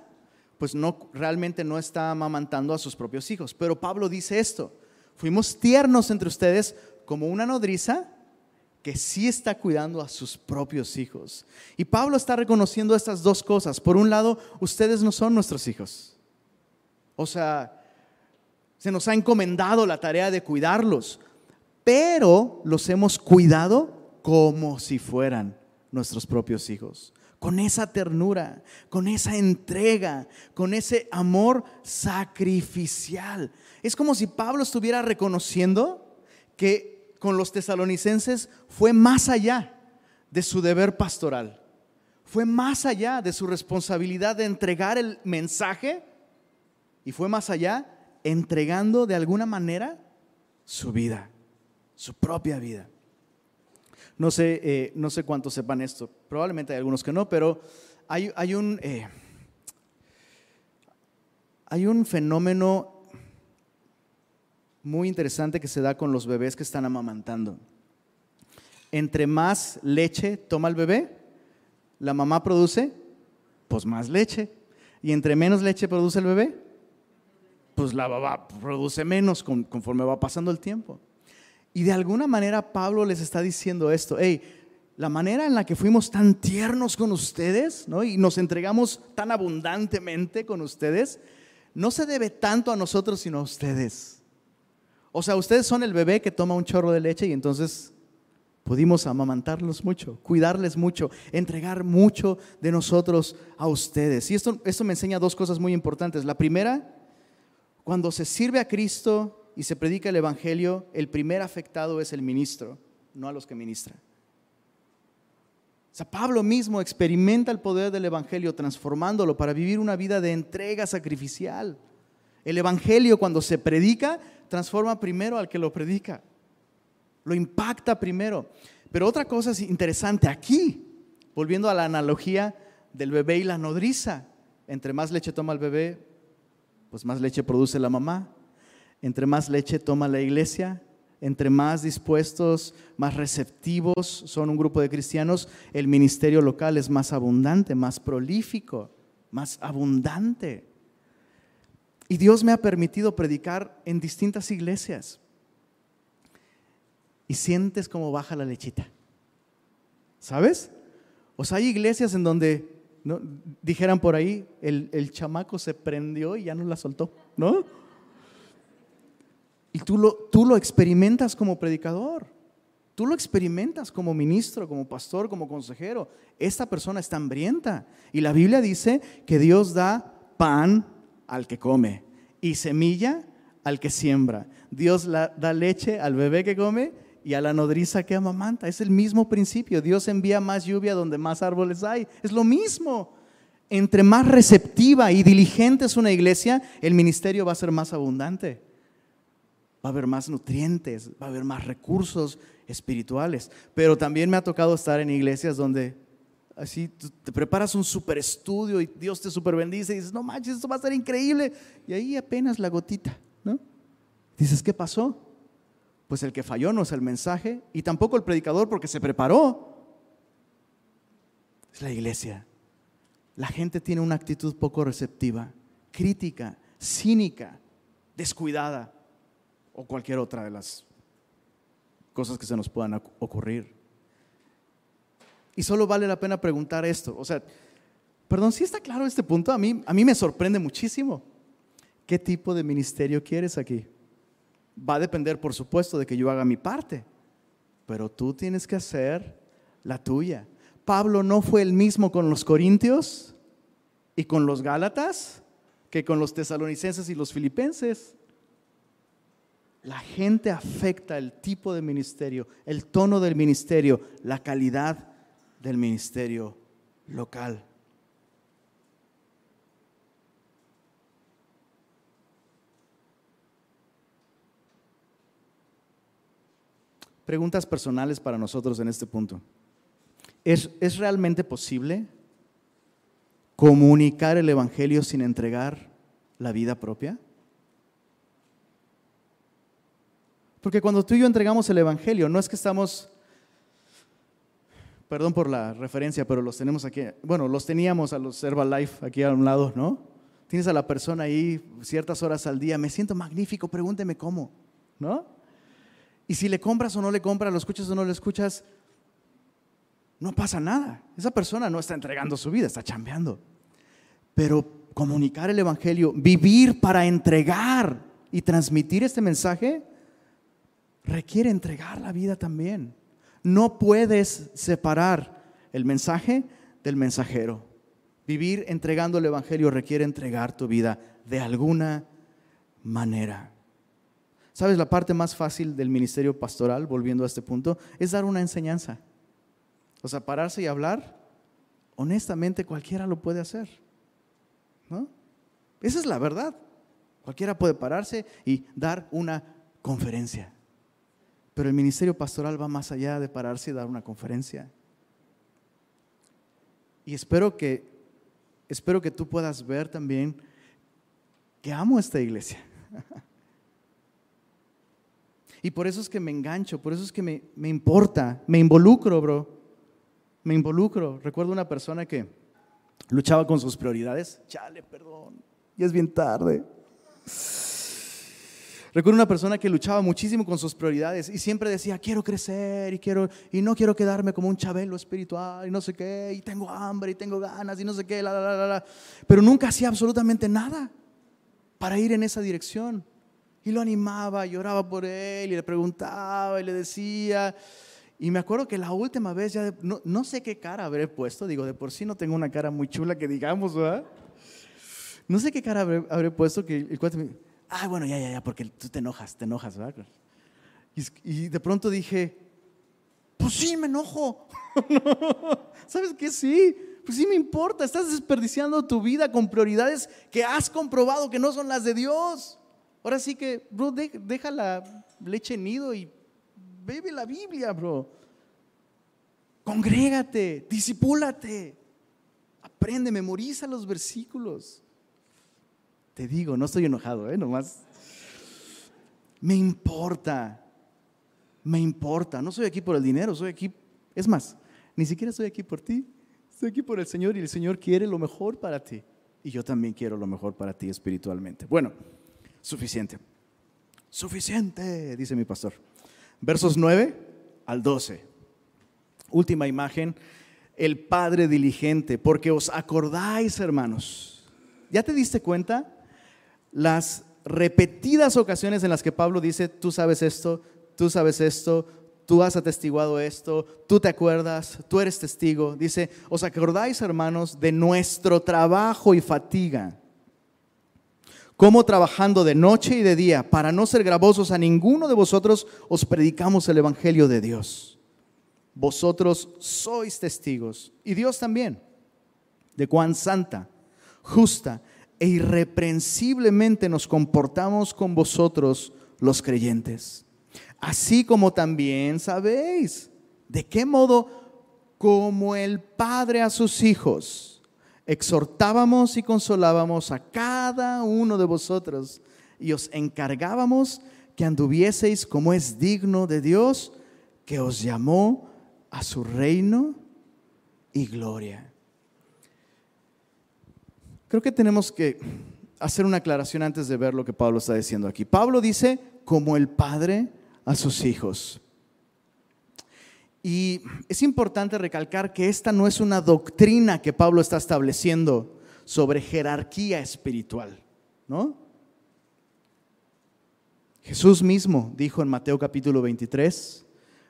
Speaker 1: pues no realmente no está amamantando a sus propios hijos. Pero Pablo dice esto: fuimos tiernos entre ustedes como una nodriza que sí está cuidando a sus propios hijos. Y Pablo está reconociendo estas dos cosas. Por un lado, ustedes no son nuestros hijos. O sea, se nos ha encomendado la tarea de cuidarlos, pero los hemos cuidado como si fueran nuestros propios hijos. Con esa ternura, con esa entrega, con ese amor sacrificial. Es como si Pablo estuviera reconociendo que con los tesalonicenses fue más allá de su deber pastoral, fue más allá de su responsabilidad de entregar el mensaje y fue más allá entregando de alguna manera su vida, su propia vida. No sé, eh, no sé cuántos sepan esto, probablemente hay algunos que no, pero hay, hay un, eh, hay un fenómeno muy interesante que se da con los bebés que están amamantando. Entre más leche toma el bebé, la mamá produce, pues más leche. Y entre menos leche produce el bebé, pues la mamá produce menos conforme va pasando el tiempo. Y de alguna manera Pablo les está diciendo esto, hey, la manera en la que fuimos tan tiernos con ustedes ¿no? y nos entregamos tan abundantemente con ustedes, no se debe tanto a nosotros, sino a ustedes. O sea, ustedes son el bebé que toma un chorro de leche y entonces pudimos amamantarlos mucho, cuidarles mucho, entregar mucho de nosotros a ustedes. Y esto, esto me enseña dos cosas muy importantes. La primera, cuando se sirve a Cristo y se predica el Evangelio, el primer afectado es el ministro, no a los que ministran. O Pablo mismo experimenta el poder del Evangelio transformándolo para vivir una vida de entrega sacrificial. El Evangelio cuando se predica transforma primero al que lo predica, lo impacta primero. Pero otra cosa es interesante aquí, volviendo a la analogía del bebé y la nodriza. Entre más leche toma el bebé, pues más leche produce la mamá. Entre más leche toma la iglesia, entre más dispuestos, más receptivos son un grupo de cristianos, el ministerio local es más abundante, más prolífico. más abundante. Y Dios me ha permitido predicar en distintas iglesias. Y sientes como baja la lechita. ¿Sabes? O sea, hay iglesias en donde, ¿no? dijeran por ahí, el, el chamaco se prendió y ya no la soltó, ¿no? Y tú lo, tú lo experimentas como predicador. Tú lo experimentas como ministro, como pastor, como consejero. Esta persona está hambrienta. Y la Biblia dice que Dios da pan al que come y semilla al que siembra. Dios da leche al bebé que come y a la nodriza que amamanta. Es el mismo principio. Dios envía más lluvia donde más árboles hay. Es lo mismo. Entre más receptiva y diligente es una iglesia, el ministerio va a ser más abundante. Va a haber más nutrientes, va a haber más recursos espirituales. Pero también me ha tocado estar en iglesias donde así te preparas un super estudio y Dios te super bendice y dices, no manches, esto va a ser increíble. Y ahí apenas la gotita, ¿no? Dices, ¿qué pasó? Pues el que falló no es el mensaje y tampoco el predicador porque se preparó. Es la iglesia. La gente tiene una actitud poco receptiva, crítica, cínica, descuidada o cualquier otra de las cosas que se nos puedan ocurrir. Y solo vale la pena preguntar esto. O sea, perdón, si está claro este punto, a mí, a mí me sorprende muchísimo. ¿Qué tipo de ministerio quieres aquí? Va a depender, por supuesto, de que yo haga mi parte, pero tú tienes que hacer la tuya. Pablo no fue el mismo con los corintios y con los gálatas que con los tesalonicenses y los filipenses. La gente afecta el tipo de ministerio, el tono del ministerio, la calidad del ministerio local. Preguntas personales para nosotros en este punto. ¿Es, ¿Es, realmente posible comunicar el Evangelio sin entregar la vida propia? Porque cuando tú y yo entregamos el Evangelio, no es que estamos, perdón por la referencia, pero los tenemos aquí, bueno, los teníamos a los Herbalife aquí a un lado, ¿no? Tienes a la persona ahí ciertas horas al día, me siento magnífico, pregúnteme cómo, ¿no? Y si le compras o no le compras, lo escuchas o no lo escuchas, no pasa nada. Esa persona no está entregando su vida, está chambeando. Pero comunicar el Evangelio, vivir para entregar y transmitir este mensaje, requiere entregar la vida también. No puedes separar el mensaje del mensajero. Vivir entregando el Evangelio requiere entregar tu vida de alguna manera. ¿Sabes? La parte más fácil del ministerio pastoral, volviendo a este punto, es dar una enseñanza. O sea, pararse y hablar, honestamente cualquiera lo puede hacer. ¿No? Esa es la verdad. Cualquiera puede pararse y dar una conferencia. Pero el ministerio pastoral va más allá de pararse y dar una conferencia. Y espero que, espero que tú puedas ver también que amo esta iglesia. Y por eso es que me engancho, por eso es que me, me importa, me involucro, bro. Me involucro. Recuerdo una persona que luchaba con sus prioridades. Chale, perdón, ya es bien tarde. Recuerdo una persona que luchaba muchísimo con sus prioridades y siempre decía, quiero crecer y, quiero, y no quiero quedarme como un chabelo espiritual y no sé qué, y tengo hambre y tengo ganas y no sé qué, la, la, la, la. Pero nunca hacía absolutamente nada para ir en esa dirección. Y lo animaba, lloraba por él y le preguntaba y le decía. Y me acuerdo que la última vez ya, no, no, sé qué cara habré puesto, digo, de por sí no tengo una cara muy chula que digamos, ¿verdad? No sé qué cara habré, habré puesto que el cuate me ah, bueno, ya, ya, ya, porque tú te enojas, te enojas, ¿verdad? Y, de pronto dije, pues sí, me enojo. ¿Sabes qué? Sí, pues sí me importa, estás desperdiciando tu vida con prioridades que has comprobado que no son las de Dios. Ahora sí que, bro, deja la leche nido y bebe la Biblia, bro. Congrégate, disipúlate, aprende, memoriza los versículos. Te digo, no estoy enojado, ¿eh? Nomás. Me importa. Me importa. No soy aquí por el dinero, soy aquí. Es más, ni siquiera estoy aquí por ti. Estoy aquí por el Señor y el Señor quiere lo mejor para ti. Y yo también quiero lo mejor para ti espiritualmente. Bueno, suficiente. Suficiente, dice mi pastor. Versos 9 al 12. Última imagen, el Padre diligente, porque os acordáis, hermanos. ¿Ya te diste cuenta? Las repetidas ocasiones en las que Pablo dice, tú sabes esto, tú sabes esto, tú has atestiguado esto, tú te acuerdas, tú eres testigo. Dice, os acordáis, hermanos, de nuestro trabajo y fatiga. Como trabajando de noche y de día, para no ser gravosos a ninguno de vosotros, os predicamos el Evangelio de Dios. Vosotros sois testigos, y Dios también, de cuán santa, justa e irreprensiblemente nos comportamos con vosotros los creyentes. Así como también sabéis de qué modo, como el Padre a sus hijos, exhortábamos y consolábamos a cada uno de vosotros y os encargábamos que anduvieseis como es digno de Dios, que os llamó a su reino y gloria. Creo que tenemos que hacer una aclaración antes de ver lo que Pablo está diciendo aquí. Pablo dice, como el Padre a sus hijos. Y es importante recalcar que esta no es una doctrina que Pablo está estableciendo sobre jerarquía espiritual, ¿no? Jesús mismo dijo en Mateo capítulo 23,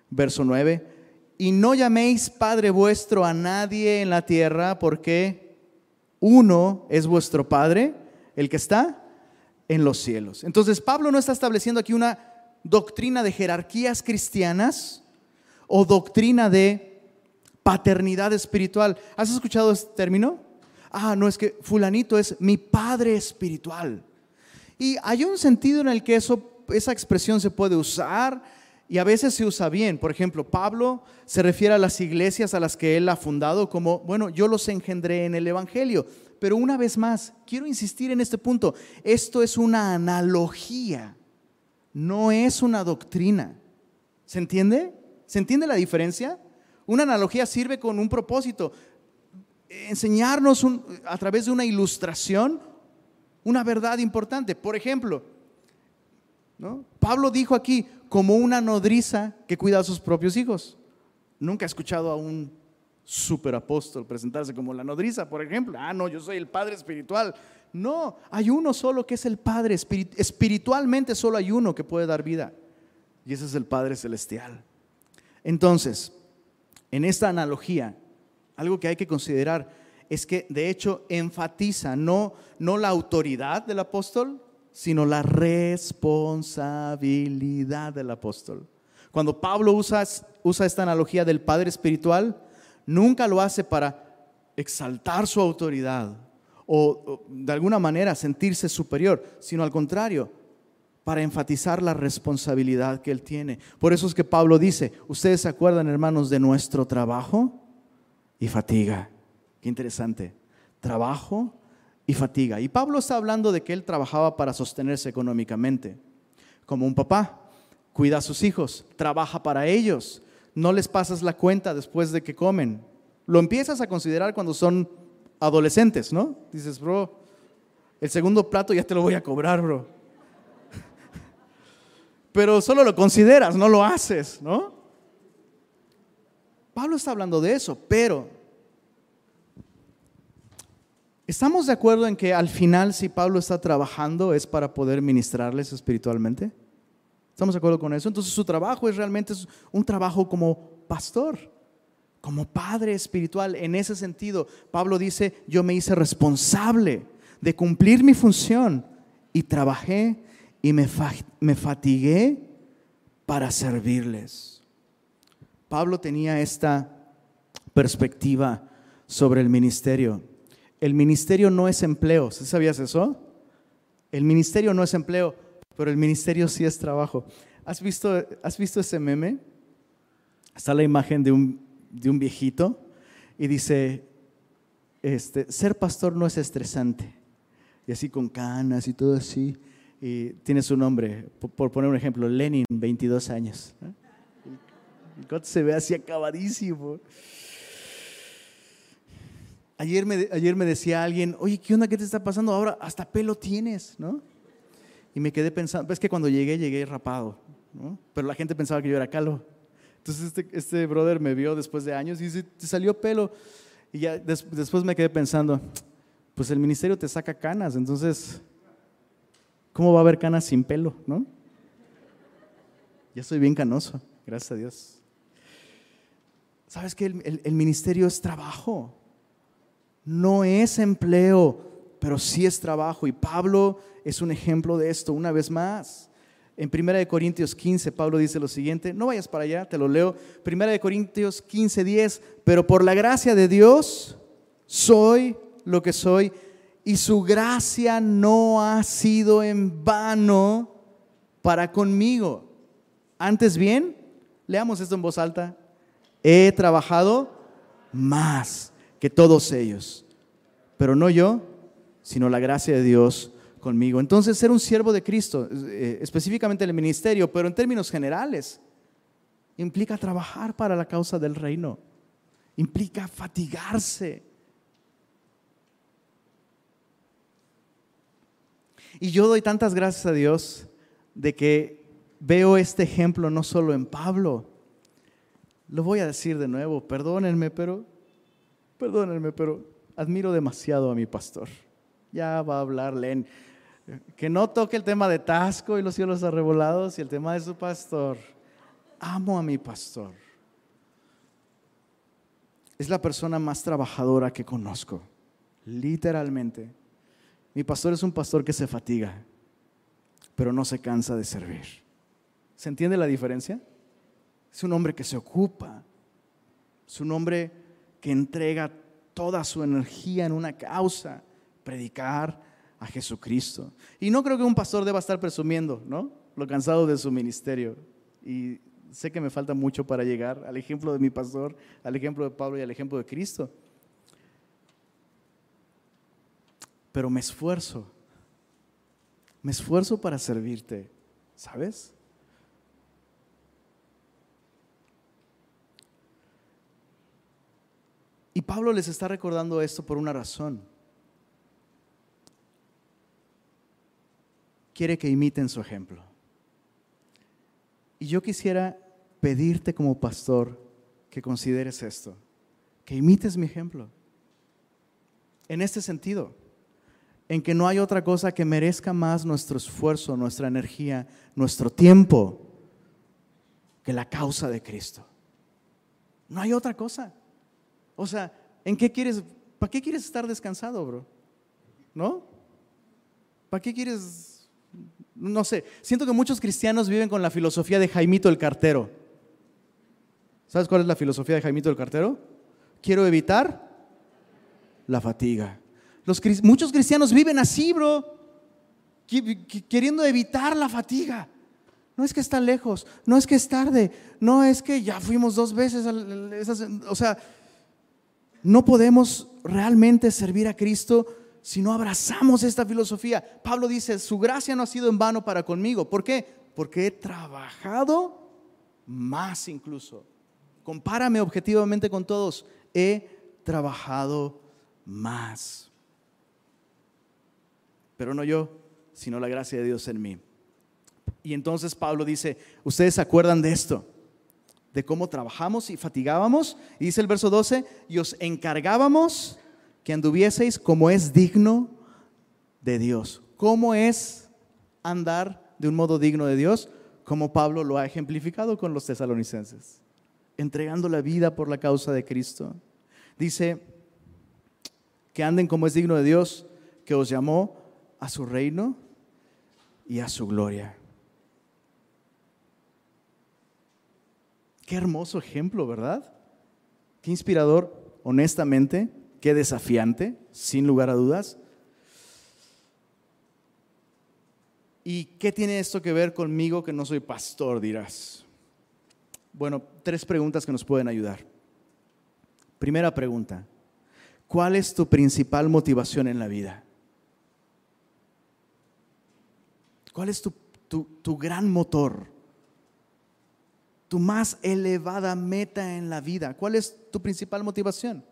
Speaker 1: verso 9, y no llaméis Padre vuestro a nadie en la tierra porque uno es vuestro Padre, el que está en los cielos. Entonces Pablo no está estableciendo aquí una doctrina de jerarquías cristianas o doctrina de paternidad espiritual. ¿Has escuchado este término? Ah, no, es que fulanito es mi padre espiritual. Y hay un sentido en el que eso, esa expresión se puede usar y a veces se usa bien. Por ejemplo, Pablo se refiere a las iglesias a las que él ha fundado como, bueno, yo los engendré en el Evangelio. Pero una vez más, quiero insistir en este punto. Esto es una analogía, no es una doctrina. ¿Se entiende? ¿Se entiende la diferencia? Una analogía sirve con un propósito, enseñarnos a través de una ilustración una verdad importante. Por ejemplo, Pablo dijo aquí, como una nodriza que cuida a sus propios hijos. Nunca he escuchado a un superapóstol presentarse como la nodriza, por ejemplo. Ah, no, yo soy el padre espiritual. No, hay uno solo que es el padre. Espiritualmente solo hay uno que puede dar vida. Y ese es el Padre Celestial. Entonces, en esta analogía, algo que hay que considerar es que de hecho enfatiza no, no la autoridad del apóstol, sino la responsabilidad del apóstol. Cuando Pablo usa, usa esta analogía del Padre Espiritual, nunca lo hace para exaltar su autoridad o, de alguna manera sentirse superior, sino al contrario, para enfatizar la responsabilidad que él tiene. Por eso es que Pablo dice, ustedes se acuerdan, hermanos, de nuestro trabajo y fatiga. Qué interesante. Trabajo y fatiga. Y Pablo está hablando de que él trabajaba para sostenerse económicamente, como un papá. Cuida a sus hijos, trabaja para ellos, no les pasas la cuenta después de que comen. Lo empiezas a considerar cuando son adolescentes, ¿no? Dices, bro, el segundo plato ya te lo voy a cobrar, bro. Pero solo lo consideras, no lo haces, ¿no? Pablo está hablando de eso, pero ¿Estamos de acuerdo en que al final si Pablo está trabajando es para poder ministrarles espiritualmente? ¿Estamos de acuerdo con eso? Entonces su trabajo es realmente un trabajo como pastor, como padre espiritual. En ese sentido, Pablo dice, yo me hice responsable de cumplir mi función y trabajé y me, me fatigué para servirles. Pablo tenía esta perspectiva sobre el ministerio el ministerio no es empleo. ¿Sabías eso? El ministerio no es empleo, pero el ministerio sí es trabajo. ¿Has visto, has visto ese meme? Está la imagen de un, de un viejito y dice, este, ser pastor no es estresante. Y así con canas y todo así. Y tiene su nombre, por, poner un ejemplo, Lenin, 22 años. El se ve así acabadísimo. Ayer me, decía alguien, oye, ¿qué onda? ¿Qué te está pasando? Ahora hasta pelo tienes, ¿no? Y me quedé pensando, es que cuando llegué, llegué rapado, ¿no? Pero la gente pensaba que yo era calvo. Entonces este, este brother me vio después de años y dice, te salió pelo. Y ya después me quedé pensando, pues el ministerio te saca canas, entonces, ¿cómo va a haber canas sin pelo, no? Ya estoy bien canoso, gracias a Dios. ¿Sabes que el, ministerio es trabajo? No es empleo, pero sí es trabajo. Y Pablo es un ejemplo de esto, una vez más. En 1 Corintios 15, Pablo dice lo siguiente, no vayas para allá, te lo leo. 1 Corintios 15, 10, pero por la gracia de Dios soy lo que soy y su gracia no ha sido en vano para conmigo. Antes bien, leamos esto en voz alta, he trabajado más que todos ellos, pero no yo, sino la gracia de Dios conmigo. Entonces, ser un siervo de Cristo, eh, específicamente en el ministerio, pero en términos generales, implica trabajar para la causa del reino, implica fatigarse. Y yo doy tantas gracias a Dios de que veo este ejemplo no solo en Pablo, lo voy a decir de nuevo, perdónenme, pero, perdónenme, pero admiro demasiado a mi pastor. Ya va a hablar Len. Que no toque el tema de Tasco y los cielos arrebolados y el tema de su pastor. Amo a mi pastor. Es la persona más trabajadora que conozco, literalmente. Mi pastor es un pastor que se fatiga, pero no se cansa de servir. ¿Se entiende la diferencia? Es un hombre que se ocupa. Es un hombre que entrega toda su energía en una causa, predicar a Jesucristo. Y no creo que un pastor deba estar presumiendo, ¿no? Lo cansado de su ministerio. Y sé que me falta mucho para llegar al ejemplo de mi pastor, al ejemplo de Pablo y al ejemplo de Cristo. Pero me esfuerzo. Me esfuerzo para servirte, ¿sabes? Y Pablo les está recordando esto por una razón. Quiere que imiten su ejemplo. Y yo quisiera pedirte como pastor que consideres esto, que imites mi ejemplo. En este sentido, en que no hay otra cosa que merezca más nuestro esfuerzo, nuestra energía, nuestro tiempo, que la causa de Cristo. No hay otra cosa. O sea, ¿en qué quieres, para qué quieres estar descansado, bro? ¿No? ¿Para qué quieres, no sé, siento que muchos cristianos viven con la filosofía de Jaimito el cartero. ¿Sabes cuál es la filosofía de Jaimito el cartero? Quiero evitar la fatiga. Los, muchos cristianos viven así, bro, queriendo evitar la fatiga. No es que está lejos, no es que es tarde, no es que ya fuimos dos veces, o sea, no podemos realmente servir a Cristo si no abrazamos esta filosofía. Pablo dice, su gracia no ha sido en vano para conmigo. ¿Por qué? Porque he trabajado más incluso. Compárame objetivamente con todos. He trabajado más. Pero no yo, sino la gracia de Dios en mí. Y entonces Pablo dice, ¿ustedes se acuerdan de esto? De cómo trabajamos y fatigábamos. Y dice el verso 12, y os encargábamos que anduvieseis como es digno de Dios. ¿Cómo es andar de un modo digno de Dios? Como Pablo lo ha ejemplificado con los tesalonicenses, entregando la vida por la causa de Cristo. Dice que anden como es digno de Dios, que os llamó a su reino y a su gloria. Qué hermoso ejemplo, ¿verdad? Qué inspirador, honestamente, qué desafiante, sin lugar a dudas. ¿Y qué tiene esto que ver conmigo que no soy pastor, dirás? Bueno, tres preguntas que nos pueden ayudar. Primera pregunta, ¿cuál es tu principal motivación en la vida? ¿Cuál es tu, tu gran motor? Tu más elevada meta en la vida? ¿Cuál es tu principal motivación?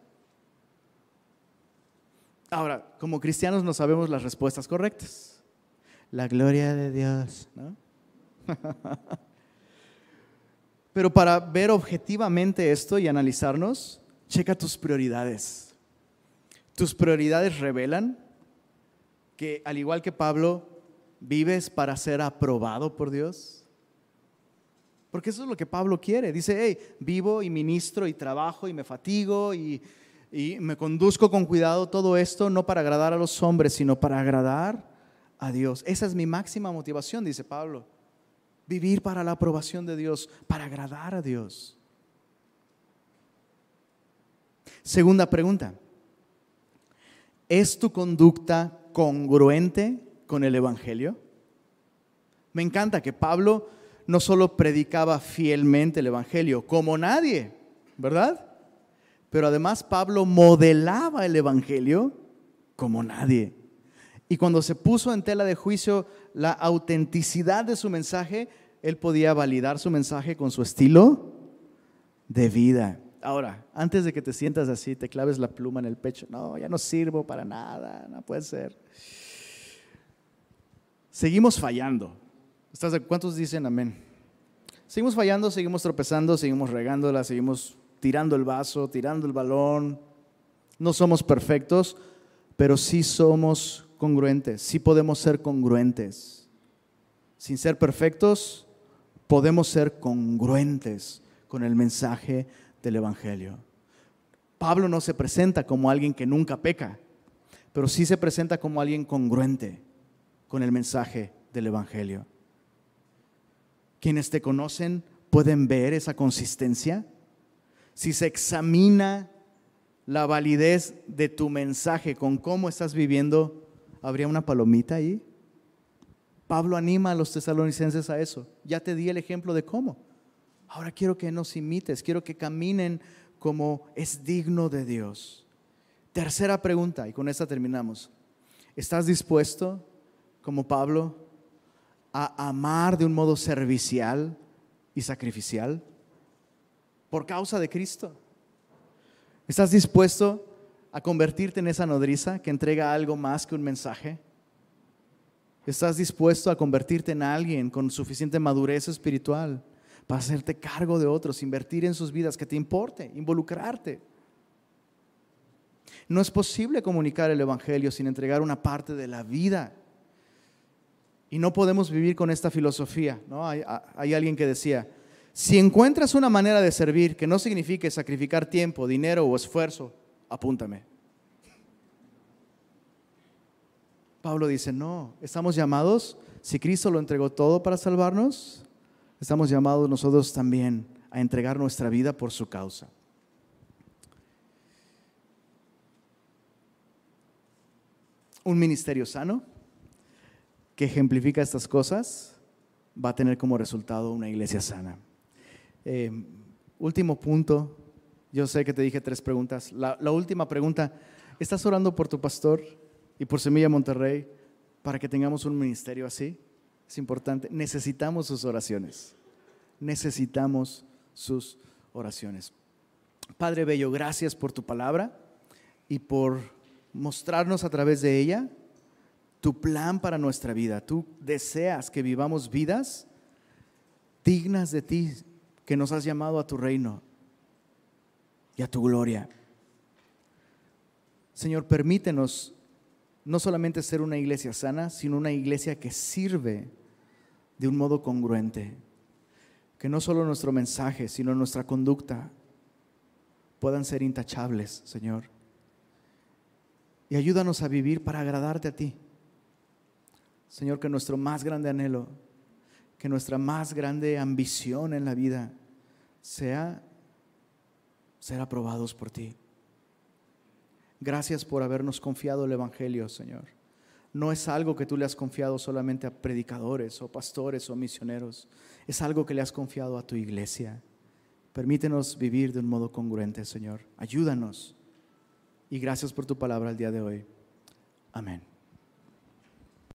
Speaker 1: Ahora, como cristianos no sabemos las respuestas correctas. La gloria de Dios, ¿no? Pero para ver objetivamente esto y analizarnos, checa tus prioridades. Tus prioridades revelan que, al igual que Pablo, vives para ser aprobado por Dios. Porque eso es lo que Pablo quiere. Dice, hey, vivo y ministro y trabajo y me fatigo y, y me conduzco con cuidado todo esto no para agradar a los hombres, sino para agradar a Dios. Esa es mi máxima motivación, dice Pablo. Vivir para la aprobación de Dios, para agradar a Dios. Segunda pregunta. ¿Es tu conducta congruente con el Evangelio? Me encanta que Pablo no solo predicaba fielmente el Evangelio, como nadie, ¿verdad? Pero además Pablo modelaba el Evangelio como nadie. Y cuando se puso en tela de juicio la autenticidad de su mensaje, él podía validar su mensaje con su estilo de vida. Ahora, antes de que te sientas así, te claves la pluma en el pecho. No, ya no sirvo para nada, no puede ser. Seguimos fallando. ¿Cuántos dicen amén? Seguimos fallando, seguimos tropezando, seguimos regándola, seguimos tirando el vaso, tirando el balón. No somos perfectos, pero sí somos congruentes, sí podemos ser congruentes. Sin ser perfectos, podemos ser congruentes con el mensaje del Evangelio. Pablo no se presenta como alguien que nunca peca, pero sí se presenta como alguien congruente con el mensaje del Evangelio. Quienes te conocen pueden ver esa consistencia. Si se examina la validez de tu mensaje con cómo estás viviendo, ¿habría una palomita ahí? Pablo anima a los tesalonicenses a eso. Ya te di el ejemplo de cómo. Ahora quiero que nos imites, quiero que caminen como es digno de Dios. Tercera pregunta, y con esta terminamos. ¿Estás dispuesto, como Pablo, a amar de un modo servicial y sacrificial por causa de Cristo? ¿Estás dispuesto a convertirte en esa nodriza que entrega algo más que un mensaje? ¿Estás dispuesto a convertirte en alguien con suficiente madurez espiritual para hacerte cargo de otros, invertir en sus vidas, que te importe, involucrarte? No es posible comunicar el Evangelio sin entregar una parte de la vida. Y no podemos vivir con esta filosofía. ¿no? Hay, hay alguien que decía, si encuentras una manera de servir que no signifique sacrificar tiempo, dinero o esfuerzo, apúntame. Pablo dice, no, estamos llamados, si Cristo lo entregó todo para salvarnos, estamos llamados nosotros también a entregar nuestra vida por su causa. Un ministerio sano que ejemplifica estas cosas va a tener como resultado una iglesia sana. Eh, último punto, yo sé que te dije tres preguntas. La, la última pregunta, ¿estás orando por tu pastor? y por Semilla Monterrey para que tengamos un ministerio así. Es importante. Necesitamos sus oraciones. Necesitamos sus oraciones. Padre Bello, gracias por tu palabra y por mostrarnos a través de ella tu plan para nuestra vida. Tú deseas que vivamos vidas dignas de ti, que nos has llamado a tu reino y a tu gloria. Señor, permítenos no solamente ser una iglesia sana, sino una iglesia que sirve de un modo congruente. Que no solo nuestro mensaje, sino nuestra conducta puedan ser intachables, Señor. Y ayúdanos a vivir para agradarte a ti. Señor, que nuestro más grande anhelo, que nuestra más grande ambición en la vida sea ser aprobados por ti. Gracias por habernos confiado el Evangelio, Señor. No es algo que tú le has confiado solamente a predicadores o pastores o misioneros. Es algo que le has confiado a tu iglesia. Permítenos vivir de un modo congruente, Señor. Ayúdanos. Y gracias por tu palabra el día de hoy. Amén.